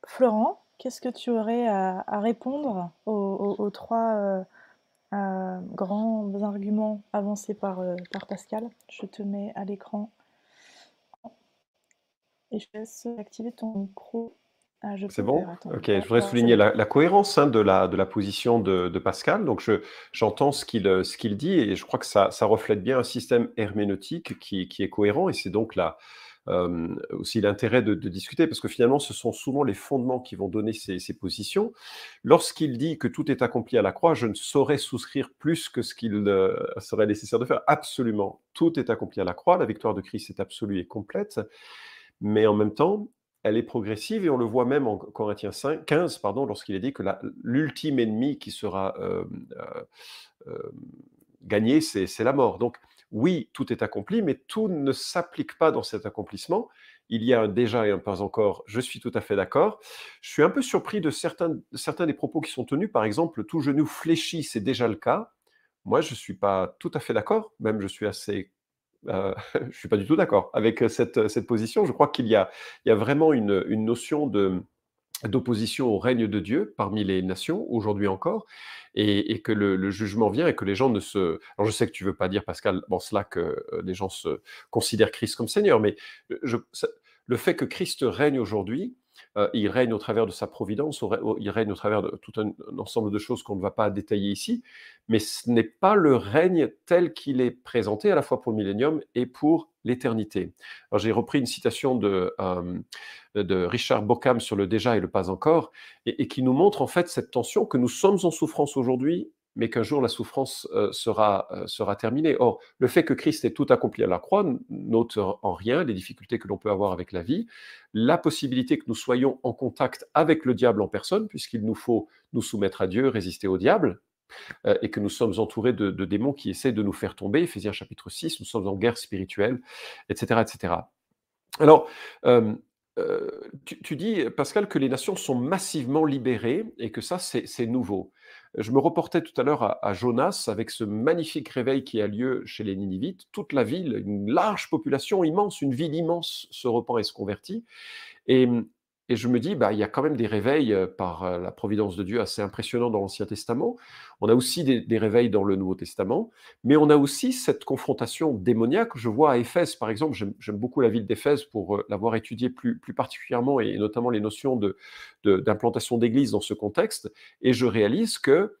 Florent, qu'est-ce que tu aurais à, répondre aux, trois euh, grands arguments avancés par, euh, par Pascal Je te mets à l'écran et je laisse activer ton micro. Ah, C'est bon Ok, je voudrais souligner la, cohérence hein, de, la, de la position de, Pascal. Donc, j'entends ce qu'il ce qu'il dit et je crois que ça, reflète bien un système herméneutique qui, qui est cohérent et c'est donc la, aussi l'intérêt de, discuter, parce que finalement, ce sont souvent les fondements qui vont donner ces, positions. Lorsqu'il dit que tout est accompli à la croix, je ne saurais souscrire plus que ce qu'il euh, serait nécessaire de faire. Absolument, tout est accompli à la croix, la victoire de Christ est absolue et complète, mais en même temps, elle est progressive et on le voit même en Corinthiens 5, 15, pardon, lorsqu'il est dit que l'ultime ennemi qui sera euh, gagné, c'est la mort. Donc, oui, tout est accompli, mais tout ne s'applique pas dans cet accomplissement. Il y a un déjà et un pas encore, je suis tout à fait d'accord. Je suis un peu surpris de certains, des propos qui sont tenus. Par exemple, tout genou fléchi, c'est déjà le cas. Moi, je ne suis pas tout à fait d'accord, même je suis assez... Euh, je suis pas du tout d'accord avec cette, cette, position. Je crois qu'il y a, vraiment une notion de, d'opposition au règne de Dieu parmi les nations, aujourd'hui encore, et, que le, jugement vient et que les gens ne se... Alors je sais que tu veux pas dire, Pascal, bon, cela que euh, les gens se considèrent Christ comme Seigneur, mais je, le fait que Christ règne aujourd'hui, euh, il règne au travers de sa providence, il règne au travers de tout un, ensemble de choses qu'on ne va pas détailler ici, mais ce n'est pas le règne tel qu'il est présenté à la fois pour le millénium et pour l'éternité. J'ai repris une citation de, euh, de Richard Bockham sur le déjà et le pas encore, et, qui nous montre en fait cette tension que nous sommes en souffrance aujourd'hui, mais qu'un jour la souffrance euh, sera, euh, sera terminée. Or, le fait que Christ ait tout accompli à la croix n'ôte en rien les difficultés que l'on peut avoir avec la vie, la possibilité que nous soyons en contact avec le diable en personne, puisqu'il nous faut nous soumettre à Dieu, résister au diable, euh, et que nous sommes entourés de, démons qui essaient de nous faire tomber. Éphésiens chapitre 6, nous sommes en guerre spirituelle, etc. etc. Alors, euh, tu, dis, Pascal, que les nations sont massivement libérées et que ça, c'est nouveau. Je me reportais tout à l'heure à, Jonas avec ce magnifique réveil qui a lieu chez les Ninivites. Toute la ville, une large population immense, une ville immense se repent et se convertit. Et et je me dis, bah, il y a quand même des réveils euh, par euh, la providence de Dieu assez impressionnants dans l'Ancien Testament. On a aussi des, réveils dans le Nouveau Testament, mais on a aussi cette confrontation démoniaque. Je vois à Éphèse, par exemple, j'aime beaucoup la ville d'Éphèse pour euh, l'avoir étudiée plus, particulièrement et, notamment les notions d'implantation de, d'église dans ce contexte. Et je réalise que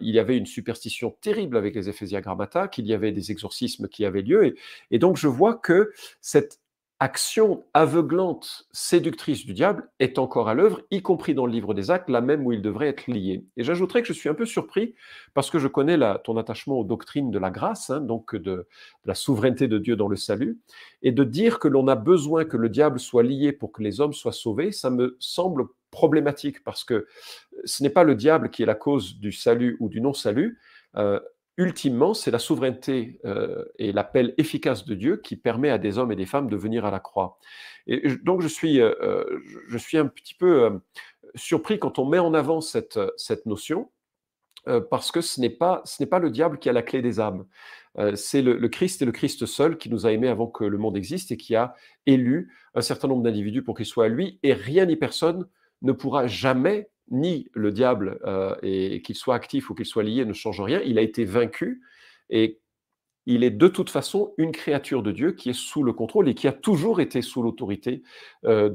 il y avait une superstition terrible avec les Ephésia Grammata, qu'il y avait des exorcismes qui avaient lieu. Et donc je vois que cette action aveuglante, séductrice du diable est encore à l'œuvre, y compris dans le livre des actes, là même où il devrait être lié. Et j'ajouterais que je suis un peu surpris parce que je connais ton attachement aux doctrines de la grâce, hein, donc de, la souveraineté de Dieu dans le salut, et de dire que l'on a besoin que le diable soit lié pour que les hommes soient sauvés, ça me semble problématique parce que ce n'est pas le diable qui est la cause du salut ou du non-salut. Euh, ultimement, c'est la souveraineté euh, et l'appel efficace de Dieu qui permet à des hommes et des femmes de venir à la croix. Et donc, je suis, euh, euh, je suis un petit peu surpris quand on met en avant cette, cette notion, parce que ce n'est pas, ce n'est pas le diable qui a la clé des âmes. c'est le, Christ et le Christ seul qui nous a aimés avant que le monde existe et qui a élu un certain nombre d'individus pour qu'ils soient à lui, et rien ni personne ne pourra jamais ni le diable, euh, et qu'il soit actif ou qu'il soit lié, ne change rien. Il a été vaincu et il est de toute façon une créature de Dieu qui est sous le contrôle et qui a toujours été sous l'autorité euh,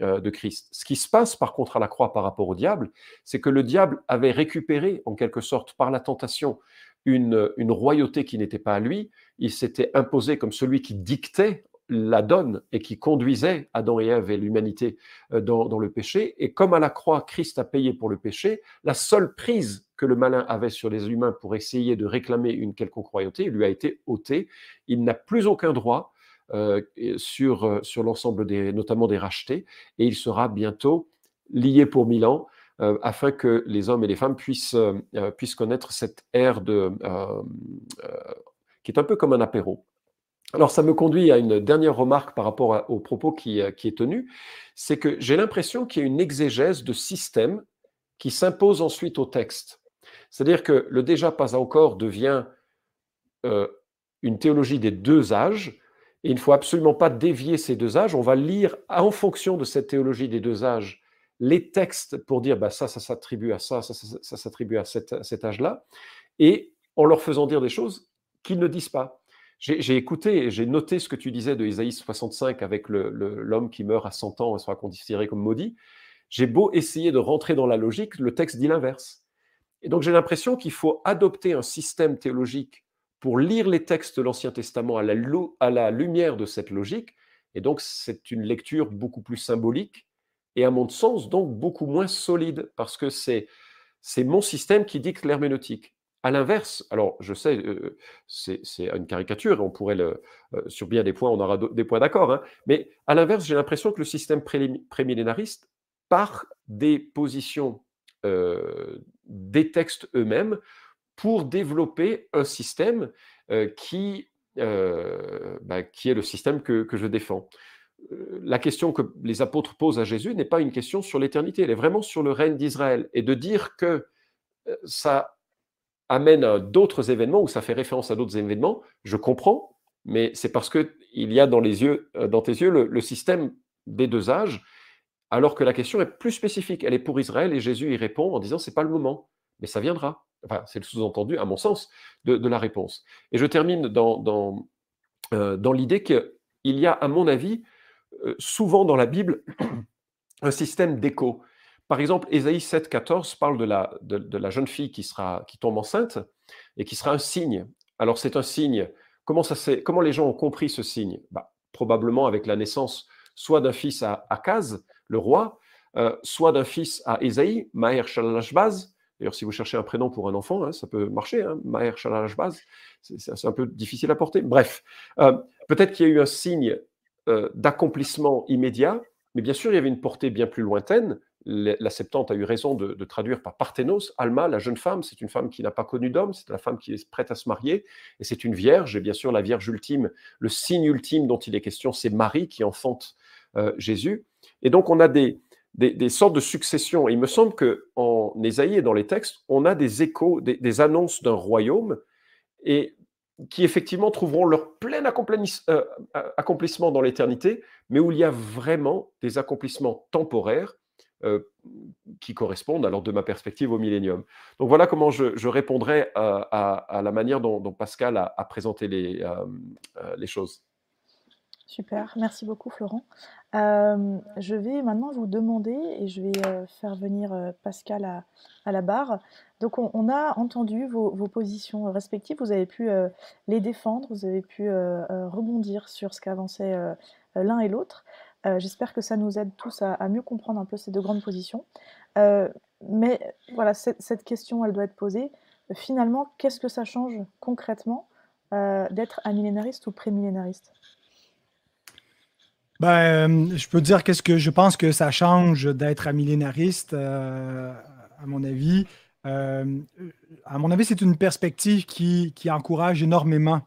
euh, de, Christ. Ce qui se passe par contre à la croix par rapport au diable, c'est que le diable avait récupéré en quelque sorte par la tentation une, une royauté qui n'était pas à lui. Il s'était imposé comme celui qui dictait la donne et qui conduisait Adam et Ève et l'humanité euh, dans, le péché. Et comme à la croix, Christ a payé pour le péché, la seule prise que le malin avait sur les humains pour essayer de réclamer une quelconque royauté lui a été ôtée. Il n'a plus aucun droit euh, sur, euh, sur l'ensemble des, notamment des rachetés, et il sera bientôt lié pour mille ans. afin que les hommes et les femmes puissent, connaître cette ère qui est un peu comme un apéro. Alors, ça me conduit à une dernière remarque par rapport au propos qui, euh, qui est tenu, c'est que j'ai l'impression qu'il y a une exégèse de système qui s'impose ensuite au texte. C'est-à-dire que le déjà pas encore devient euh, une théologie des deux âges, et il ne faut absolument pas dévier ces deux âges. On va lire en fonction de cette théologie des deux âges les textes pour dire bah, ça, ça s'attribue à ça, ça, s'attribue à cet âge-là, et en leur faisant dire des choses qu'ils ne disent pas. J'ai écouté et j'ai noté ce que tu disais de Isaïe 65 avec l'homme qui meurt à 100 ans et sera considéré comme maudit. J'ai beau essayer de rentrer dans la logique, le texte dit l'inverse. Et donc j'ai l'impression qu'il faut adopter un système théologique pour lire les textes de l'Ancien Testament à la, à la lumière de cette logique. Et donc c'est une lecture beaucoup plus symbolique et à mon sens donc beaucoup moins solide parce que c'est mon système qui dicte l'herméneutique. À l'inverse, alors je sais, c'est une caricature, on pourrait le, sur bien des points, on aura des points d'accord, hein, mais à l'inverse, j'ai l'impression que le système prémillénariste part des positions des textes eux-mêmes pour développer un système qui, bah, qui est le système que, que je défends. La question que les apôtres posent à Jésus n'est pas une question sur l'éternité, elle est vraiment sur le règne d'Israël. Et de dire que ça amène à d'autres événements ou ça fait référence à d'autres événements, je comprends, mais c'est parce qu'il y a dans, les yeux, euh, dans tes yeux le, système des deux âges, alors que la question est plus spécifique. Elle est pour Israël et Jésus y répond en disant c'est pas le moment, mais ça viendra. C'est le sous-entendu, à mon sens, de, la réponse. Et je termine dans, dans, euh, dans l'idée qu'il y a, à mon avis, euh, souvent dans la Bible, un système d'écho. Par exemple, Ésaïe 7, 14 parle de la, de, la jeune fille qui, sera, qui tombe enceinte et qui sera un signe. Alors c'est un signe. Comment, ça comment les gens ont compris ce signe? Bah, Probablement avec la naissance soit d'un fils à Akaz, le roi, euh, soit d'un fils à Ésaïe, Maher Shalashbaz, D'ailleurs, si vous cherchez un prénom pour un enfant, hein, ça peut marcher. Hein, Maher Baz, c'est un peu difficile à porter. Bref, euh, peut-être qu'il y a eu un signe euh, d'accomplissement immédiat, mais bien sûr, il y avait une portée bien plus lointaine. La Septante a eu raison de, traduire par Parthénos, Alma, la jeune femme, c'est une femme qui n'a pas connu d'homme, c'est la femme qui est prête à se marier, et c'est une vierge, et bien sûr, la vierge ultime, le signe ultime dont il est question, c'est Marie qui enfante euh, Jésus. Et donc, on a des, des, sortes de successions. il me semble qu'en Ésaïe et dans les textes, on a des échos, des, annonces d'un royaume et qui effectivement trouveront leur plein euh, accomplissement dans l'éternité, mais où il y a vraiment des accomplissements temporaires qui correspondent, alors de ma perspective, au millénium. Donc voilà comment je, répondrai à, la manière dont, Pascal a, présenté les, euh, les choses. Super, merci beaucoup Florent. Euh, je vais maintenant vous demander, et je vais euh, faire venir euh, Pascal à, la barre. Donc on, a entendu vos, positions respectives, vous avez pu les défendre, vous avez pu rebondir sur ce qu'avançaient l'un et l'autre. J'espère que ça nous aide tous à, mieux comprendre un peu ces deux grandes positions. mais voilà, cette, question, elle doit être posée. Finalement, qu'est-ce que ça change concrètement d'être amillénariste ou prémillénariste? Ben, je peux dire qu'est-ce que je pense que ça change d'être un millénariste, euh, à mon avis. Euh, à mon avis, c'est une perspective qui, encourage énormément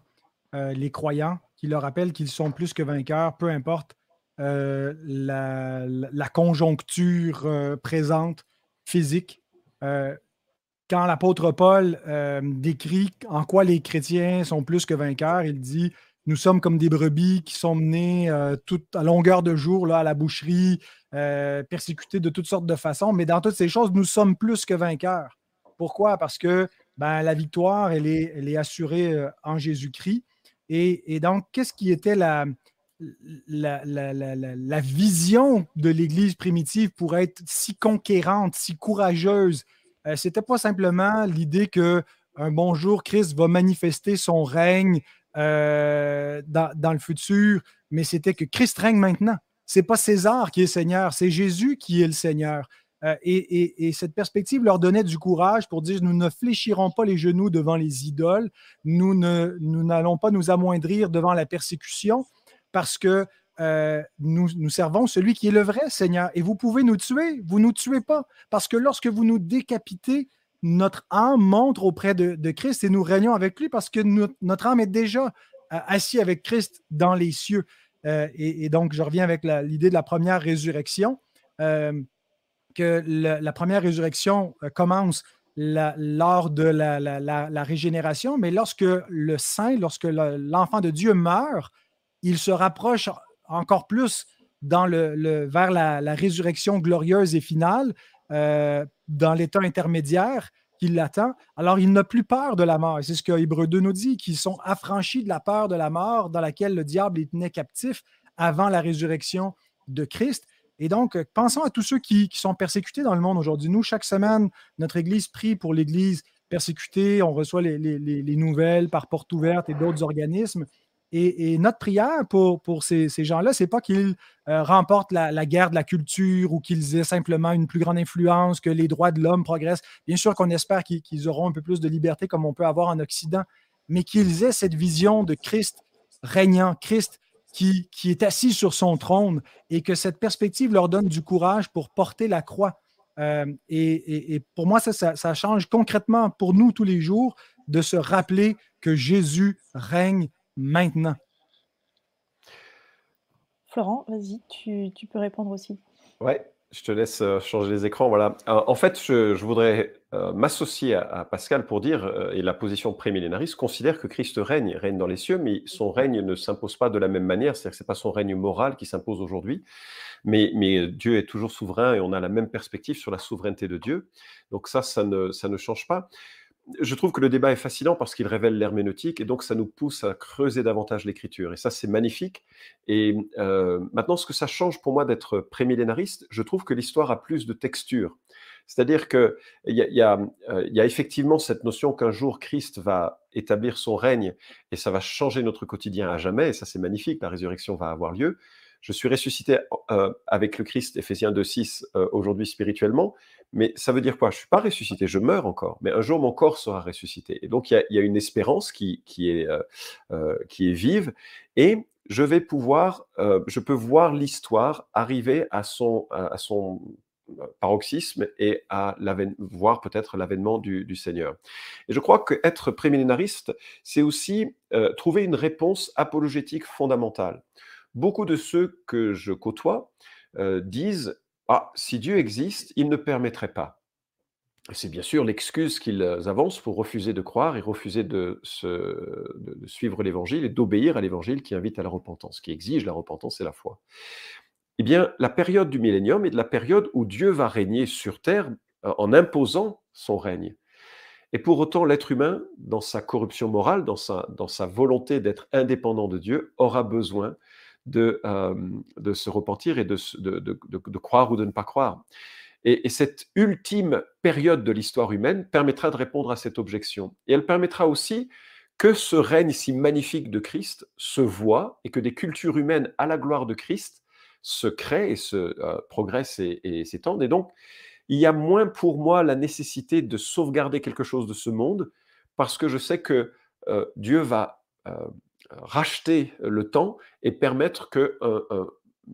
euh, les croyants, qui leur rappelle qu'ils sont plus que vainqueurs, peu importe la, conjoncture présente, physique. quand l'apôtre Paul décrit en quoi les chrétiens sont plus que vainqueurs, il dit nous sommes comme des brebis qui sont menées euh, à longueur de jour là, à la boucherie, euh, persécutées de toutes sortes de façons. Mais dans toutes ces choses, nous sommes plus que vainqueurs. Pourquoi? Parce que ben, la victoire, elle est, elle est assurée euh, en Jésus-Christ. Et, donc, qu'est-ce qui était la, la, vision de l'Église primitive pour être si conquérante, si courageuse? Ce C'était pas simplement l'idée que un bon jour, Christ va manifester son règne euh, dans, le futur, mais c'était que Christ règne maintenant. C'est pas César qui est Seigneur, c'est Jésus qui est le Seigneur. Euh, et, cette perspective leur donnait du courage pour dire nous ne fléchirons pas les genoux devant les idoles, nous n'allons pas nous amoindrir devant la persécution parce que euh, nous, nous servons celui qui est le vrai Seigneur. Et vous pouvez nous tuer, vous ne nous tuez pas parce que lorsque vous nous décapitez, notre âme montre auprès de, Christ et nous régnons avec lui parce que notre, âme est déjà euh, assis avec Christ dans les cieux. Euh, et, donc, je reviens avec l'idée de la première résurrection, que la première résurrection commence lors de la, régénération, mais lorsque le saint, lorsque l'enfant de Dieu meurt, il se rapproche encore plus vers la, résurrection glorieuse et finale, euh, dans l'état intermédiaire qui l'attend. Alors, il n'a plus peur de la mort. c'est ce que Hébreu 2 nous dit, qu'ils sont affranchis de la peur de la mort dans laquelle le diable les tenait captifs avant la résurrection de Christ. Et donc, pensons à tous ceux qui, sont persécutés dans le monde aujourd'hui. Nous, chaque semaine, notre Église prie pour l'Église persécutée. On reçoit les, les nouvelles par porte ouverte et d'autres organismes. Et, notre prière pour, ces, gens-là, c'est pas qu'ils euh, remportent la, guerre de la culture ou qu'ils aient simplement une plus grande influence, que les droits de l'homme progressent. Bien sûr qu'on espère qu'ils auront un peu plus de liberté comme on peut avoir en Occident, mais qu'ils aient cette vision de Christ régnant, Christ qui, est assis sur son trône et que cette perspective leur donne du courage pour porter la croix. Euh, et, pour moi, ça change concrètement pour nous tous les jours de se rappeler que Jésus règne maintenant. Florent, vas-y, tu, peux répondre aussi. Ouais, je te laisse euh, changer les écrans. Voilà. Euh, en fait, je, voudrais euh, m'associer à, Pascal pour dire, et la position prémillénariste considère que Christ règne, règne dans les cieux, mais son règne ne s'impose pas de la même manière. C'est-à-dire que ce n'est pas son règne moral qui s'impose aujourd'hui, mais, mais, Dieu est toujours souverain et on a la même perspective sur la souveraineté de Dieu. Donc ça, ça ne, ça ne change pas je trouve que le débat est fascinant parce qu'il révèle l'herméneutique et donc ça nous pousse à creuser davantage l'écriture. Et ça, c'est magnifique. Et euh, maintenant, ce que ça change pour moi d'être prémillénariste, je trouve que l'histoire a plus de texture. C'est-à-dire qu'il y, y, euh, y, a effectivement cette notion qu'un jour Christ va établir son règne et ça va changer notre quotidien à jamais. Et ça, c'est magnifique. La résurrection va avoir lieu. Je suis ressuscité euh, avec le Christ, Ephésiens 2.6, aujourd'hui spirituellement, mais ça veut dire quoi? Je ne suis pas ressuscité, je meurs encore, mais un jour mon corps sera ressuscité. Et donc il y a, une espérance qui, est, euh, euh, qui est vive, et je vais pouvoir, euh, je peux voir l'histoire arriver à son, à son paroxysme et à voir peut-être l'avènement du, Seigneur. Et je crois qu'être prémillénariste, c'est aussi trouver une réponse apologétique fondamentale. Beaucoup de ceux que je côtoie disent ah, si Dieu existe, il ne permettrait pas. C'est bien sûr l'excuse qu'ils avancent pour refuser de croire et refuser de, suivre l'Évangile et d'obéir à l'Évangile qui invite à la repentance, qui exige la repentance et la foi. Eh bien, la période du millénium est de la période où Dieu va régner sur terre euh, en imposant son règne. Et pour autant, l'être humain, dans sa corruption morale, dans sa, dans sa volonté d'être indépendant de Dieu, aura besoin de, se repentir et de, de, de, croire ou de ne pas croire. Et, cette ultime période de l'histoire humaine permettra de répondre à cette objection. Et elle permettra aussi que ce règne si magnifique de Christ se voit et que des cultures humaines à la gloire de Christ se créent et se progressent et, s'étendent. Et donc, il y a moins pour moi la nécessité de sauvegarder quelque chose de ce monde parce que je sais que Dieu va racheter le temps et permettre que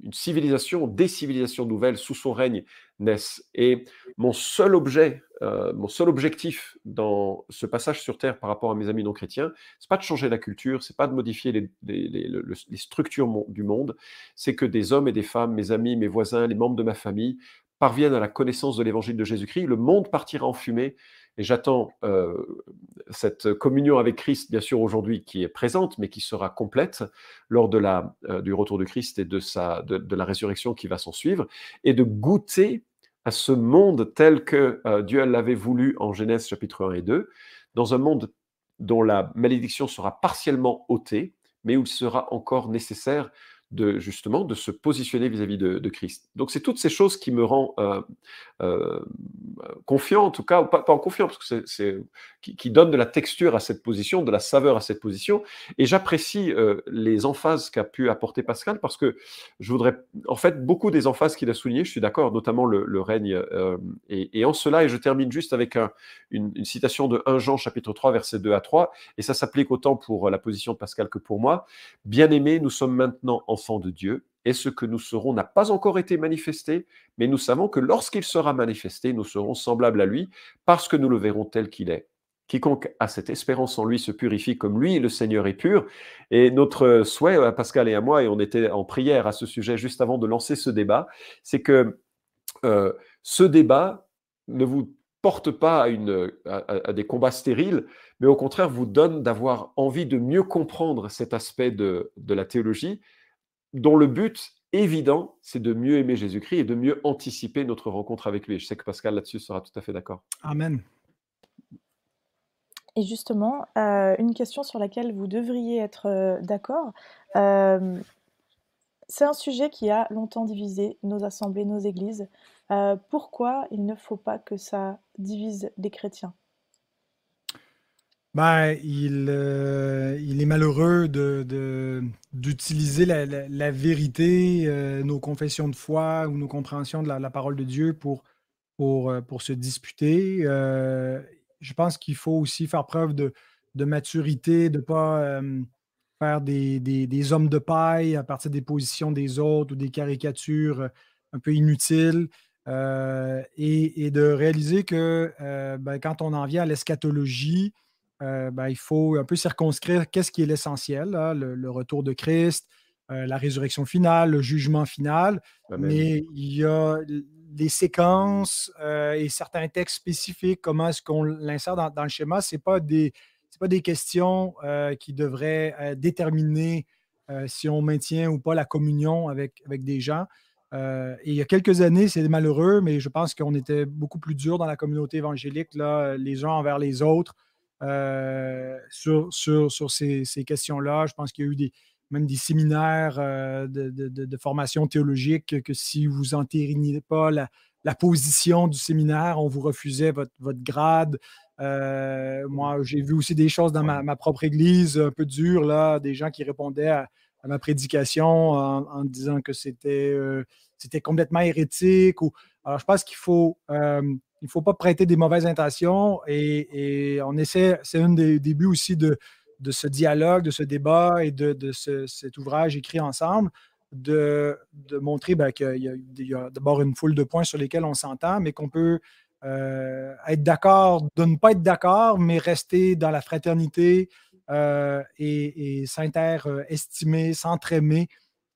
une civilisation, des civilisations nouvelles sous son règne naissent. Et mon seul objet, mon seul objectif dans ce passage sur Terre par rapport à mes amis non chrétiens, c'est pas de changer la culture, c'est pas de modifier les structures du monde, c'est que des hommes et des femmes, mes amis, mes voisins, les membres de ma famille, parviennent à la connaissance de l'évangile de Jésus-Christ. Le monde partira en fumée et j'attends cette communion avec Christ, bien sûr, aujourd'hui, qui est présente, mais qui sera complète lors la, du retour de Christ et de, la résurrection qui va s'en suivre, et de goûter à ce monde tel que Dieu l'avait voulu en Genèse chapitre 1 et 2, dans un monde dont la malédiction sera partiellement ôtée, mais où il sera encore nécessaire de justement de se positionner vis-à-vis de, Christ. Donc c'est toutes ces choses qui me rendent euh, euh, confiant, en tout cas, pas, pas en confiant, parce que c'est qui, qui donne de la texture à cette position, de la saveur à cette position. Et j'apprécie euh, les emphases qu'a pu apporter Pascal, parce que je voudrais, en fait, beaucoup des emphases qu'il a soulignées, je suis d'accord, notamment le, règne. Et, en cela, et je termine juste avec une, une, citation de 1 Jean chapitre 3, versets 2 à 3, et ça s'applique autant pour la position de Pascal que pour moi. Bien aimé, nous sommes maintenant en enfants de Dieu, et ce que nous serons n'a pas encore été manifesté, mais nous savons que lorsqu'il sera manifesté, nous serons semblables à lui, parce que nous le verrons tel qu'il est. Quiconque a cette espérance en lui se purifie comme lui, le Seigneur est pur. Et notre souhait, à Pascal et à moi, et on était en prière à ce sujet juste avant de lancer ce débat, c'est que euh, ce débat ne vous porte pas à, des combats stériles, mais au contraire vous donne d'avoir envie de mieux comprendre cet aspect de la théologie dont le but évident, c'est de mieux aimer Jésus-Christ et de mieux anticiper notre rencontre avec lui. je sais que Pascal là-dessus sera tout à fait d'accord. Amen. Et justement, euh, une question sur laquelle vous devriez être euh, d'accord. Euh, c'est un sujet qui a longtemps divisé nos assemblées, nos églises. pourquoi il ne faut pas que ça divise les chrétiens? Ben, il, euh, il est malheureux de, d'utiliser la, vérité, euh, nos confessions de foi ou nos compréhensions de la, parole de Dieu pour, pour, euh, pour se disputer. je pense qu'il faut aussi faire preuve de, maturité, de ne pas faire des, des, hommes de paille à partir des positions des autres ou des caricatures un peu inutiles. et, de réaliser que ben, quand on en vient à l'eschatologie, euh, ben, il faut un peu circonscrire qu'est-ce qui est l'essentiel, le, retour de Christ, euh, la résurrection finale, le jugement final. Mais il y a des séquences euh, et certains textes spécifiques, comment est-ce qu'on l'insère dans, le schéma. Ce pas des pas des questions qui devraient déterminer si on maintient ou pas la communion avec, avec des gens. et il y a quelques années, c'est malheureux, mais je pense qu'on était beaucoup plus dur dans la communauté évangélique, là, les uns envers les autres. Euh, sur, sur, sur ces, ces questions-là. Je pense qu'il y a eu des, même des séminaires euh, de, de, formation théologique que si vous n'entériniez pas la, la, position du séminaire, on vous refusait votre, votre grade. Euh, moi, j'ai vu aussi des choses dans ma, ma, propre église un peu dures, là, des gens qui répondaient à, ma prédication en, en, disant que c'était c'était complètement hérétique. Ou... Alors, je pense qu'il faut il ne faut pas prêter des mauvaises intentions et, on essaie, c'est un des débuts aussi de, ce dialogue, de ce débat et de, cet ouvrage écrit ensemble, de, montrer ben, qu'il y a, d'abord une foule de points sur lesquels on s'entend, mais qu'on peut euh, être d'accord, de ne pas être d'accord, mais rester dans la fraternité euh, et, et s'interestimer.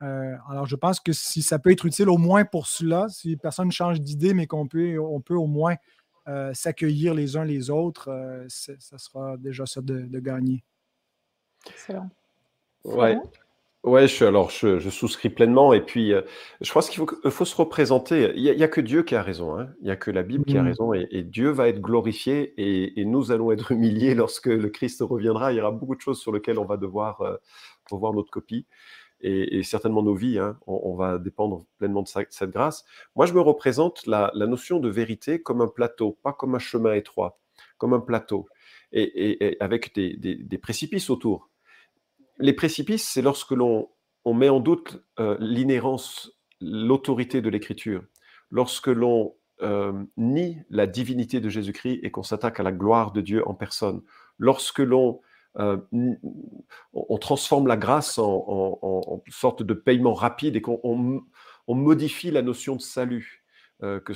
Euh, alors, je pense que si ça peut être utile au moins pour cela, si personne change d'idée, mais qu'on peut, on peut au moins s'accueillir les uns les autres, ça sera déjà ça de, de gagner. Excellent. Ouais. Ouais, je, alors je, je souscris pleinement. Et puis, euh, je pense qu'il faut, faut se représenter. Il n'y a, a, que Dieu qui a raison. Hein. Il n'y a que la Bible qui a mmh. raison. Et, et, Dieu va être glorifié et, et, nous allons être humiliés lorsque le Christ reviendra. Il y aura beaucoup de choses sur lesquelles on va devoir euh, revoir notre copie. Et, certainement nos vies, hein, on, on, va dépendre pleinement de, cette grâce. Moi, je me représente la, notion de vérité comme un plateau, pas comme un chemin étroit, comme un plateau, et, avec des, précipices autour. Les précipices, c'est lorsque l'on on met en doute euh, l'inhérence, l'autorité de l'écriture, lorsque l'on euh, nie la divinité de Jésus-Christ et qu'on s'attaque à la gloire de Dieu en personne, lorsque l'on euh, on transforme la grâce en, sorte de paiement rapide et qu'on modifie la notion de salut. que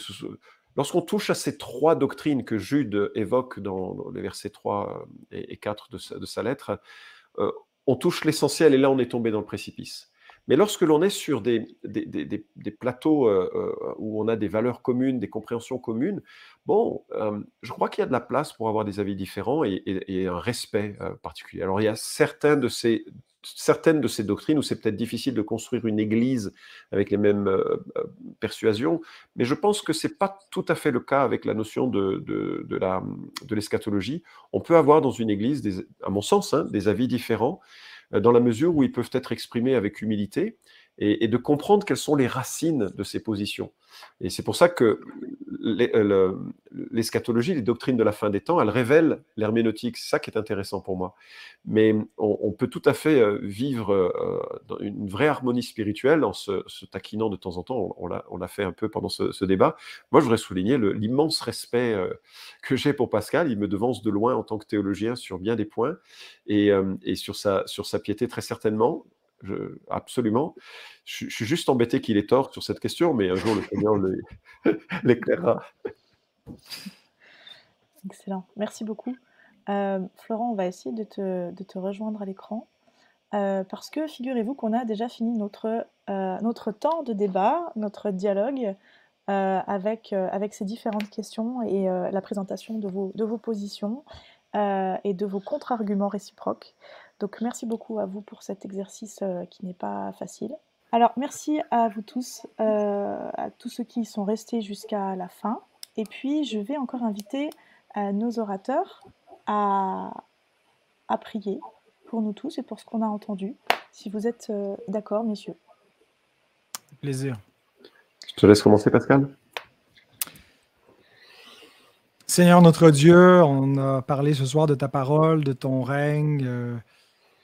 Lorsqu'on touche à ces trois doctrines que Jude évoque dans, les versets 3 et 4 de de sa lettre, on touche l'essentiel et là on est tombé dans le précipice. Mais lorsque l'on est sur des, des, plateaux euh, euh, où on a des valeurs communes, des compréhensions communes, bon, euh, je crois qu'il y a de la place pour avoir des avis différents et, un respect particulier. Alors il y a certains de ces, certaines de ces doctrines où c'est peut-être difficile de construire une église avec les mêmes persuasions, mais je pense que ce n'est pas tout à fait le cas avec la notion de, de l'eschatologie. On peut avoir dans une église, des, à mon sens, hein, des avis différents dans la mesure où ils peuvent être exprimés avec humilité et, de comprendre quelles sont les racines de ces positions. Et c'est pour ça que euh, l'eschatologie, les doctrines de la fin des temps, elles révèlent l'herméneutique. C'est ça qui est intéressant pour moi. Mais on, peut tout à fait euh, vivre dans une vraie harmonie spirituelle en se, taquinant de temps en temps. On, l'a fait un peu pendant ce, débat. Moi, je voudrais souligner l'immense respect que j'ai pour Pascal. Il me devance de loin en tant que théologien sur bien des points et, sur sa piété très certainement absolument. Je, suis juste embêté qu'il ait tort sur cette question, mais un jour le Seigneur l'éclairera. Excellent. Merci beaucoup. Euh, Florent, on va essayer de te, rejoindre à l'écran. Euh, parce que figurez-vous qu'on a déjà fini notre, euh, temps de débat, notre dialogue avec, avec ces différentes questions et la présentation de vos, de vos positions et de vos contre-arguments réciproques. Donc merci beaucoup à vous pour cet exercice euh, qui n'est pas facile. Alors merci à vous tous, euh, à tous ceux qui sont restés jusqu'à la fin. Et puis je vais encore inviter euh, nos orateurs à, à, prier pour nous tous et pour ce qu'on a entendu, si vous êtes d'accord, messieurs. Plaisir. Je te laisse commencer, Pascal. Seigneur notre Dieu, on a parlé ce soir de ta parole, de ton règne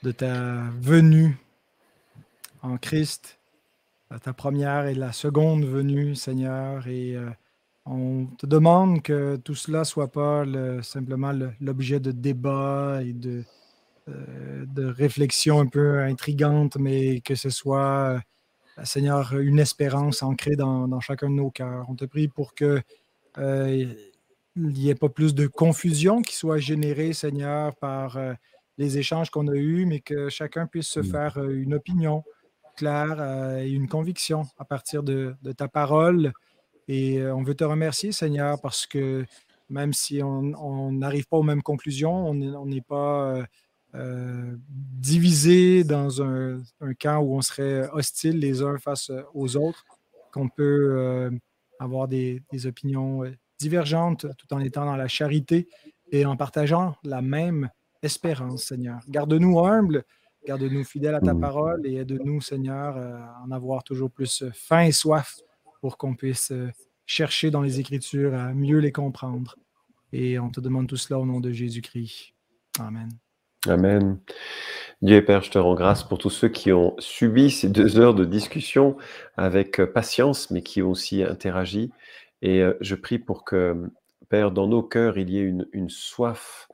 de ta venue en Christ, ta première et la seconde venue, Seigneur. Et euh, on te demande que tout cela soit pas simplement l'objet de débats et de, euh, de réflexions un peu intrigantes, mais que ce soit, euh, Seigneur, une espérance ancrée dans, chacun de nos cœurs. On te prie pour que il n'y ait pas plus de confusion qui soit générée, Seigneur, par les échanges qu'on a eus, mais que chacun puisse se mmh. faire euh, une opinion claire euh, et une conviction à partir de, ta parole. Et euh, on veut te remercier, Seigneur, parce que même si on n'arrive pas aux mêmes conclusions, on n'est pas divisé dans un, camp où on serait hostile les uns face aux autres, qu'on peut avoir des, des, opinions divergentes tout en étant dans la charité et en partageant la même espérance, Seigneur. Garde-nous humbles, garde-nous fidèles à ta mm. parole et aide-nous, Seigneur, à en avoir toujours plus faim et soif pour qu'on puisse euh, chercher dans les Écritures à mieux les comprendre. Et on te demande tout cela au nom de Jésus-Christ. Amen. Amen. Dieu et Père, je te rends grâce pour tous ceux qui ont subi ces deux heures de discussion avec euh, patience, mais qui ont aussi interagi. Et euh, je prie pour que Père, dans nos cœurs, il y ait une, une soif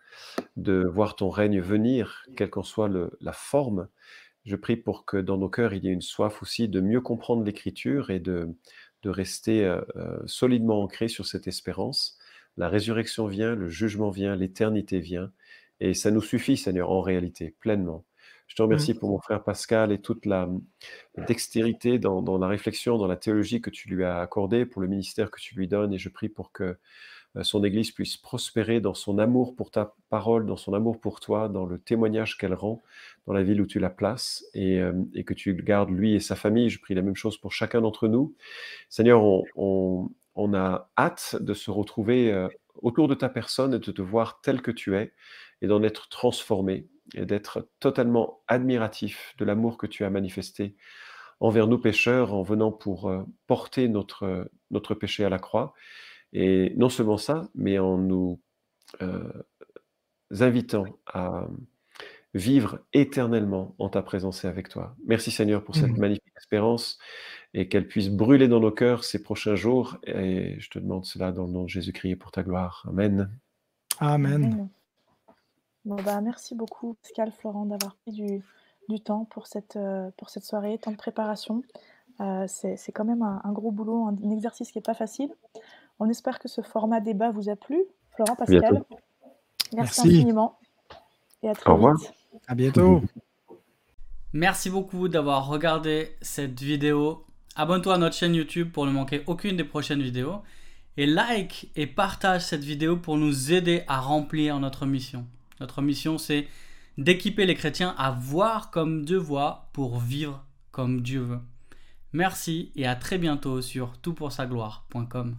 de voir ton règne venir, quelle qu'en soit le- la forme. Je prie pour que dans nos cœurs, il y ait une soif aussi de mieux comprendre l'Écriture et de, de rester euh, euh, solidement ancré sur cette espérance. La résurrection vient, le jugement vient, l'éternité vient. Et ça nous suffit, Seigneur, en réalité, pleinement. Je te remercie pour mon frère Pascal et toute la, dextérité dans, dans la réflexion, dans la théologie que tu lui as accordée, pour le ministère que tu lui donnes. Et je prie pour que son Église puisse prospérer dans son amour pour ta parole, dans son amour pour toi, dans le témoignage qu'elle rend dans la ville où tu la places et, euh, que tu gardes lui et sa famille. Je prie la même chose pour chacun d'entre nous. Seigneur, on, a hâte de se retrouver euh, autour de ta personne et de te voir tel que tu es et d'en être transformé et d'être totalement admiratif de l'amour que tu as manifesté envers nous pécheurs en venant pour euh, porter notre, notre péché à la croix. Et non seulement ça, mais en nous euh, invitant à vivre éternellement en ta présence et avec toi. Merci Seigneur pour cette Mhm. magnifique espérance et qu'elle puisse brûler dans nos cœurs ces prochains jours. Et je te demande cela dans le nom de Jésus-Christ et pour ta gloire. Amen. Amen. Amen. Bon, bah, merci beaucoup, Pascal, Florent, d'avoir pris du, du temps pour cette, euh, pour cette soirée, temps de préparation. Euh, c'est c'est quand même un, un gros boulot, un, un exercice qui n'est pas facile. On espère que ce format débat vous a plu. Florent, Pascal, bientôt. merci, Merci. infiniment. Et à très Au revoir. vite. À bientôt. Merci beaucoup d'avoir regardé cette vidéo. Abonne-toi à notre chaîne YouTube pour ne manquer aucune des prochaines vidéos. Et like et partage cette vidéo pour nous aider à remplir notre mission. Notre mission, c'est d'équiper les chrétiens à voir comme Dieu voit pour vivre comme Dieu veut. Merci et à très bientôt sur toutpoursagloire.com.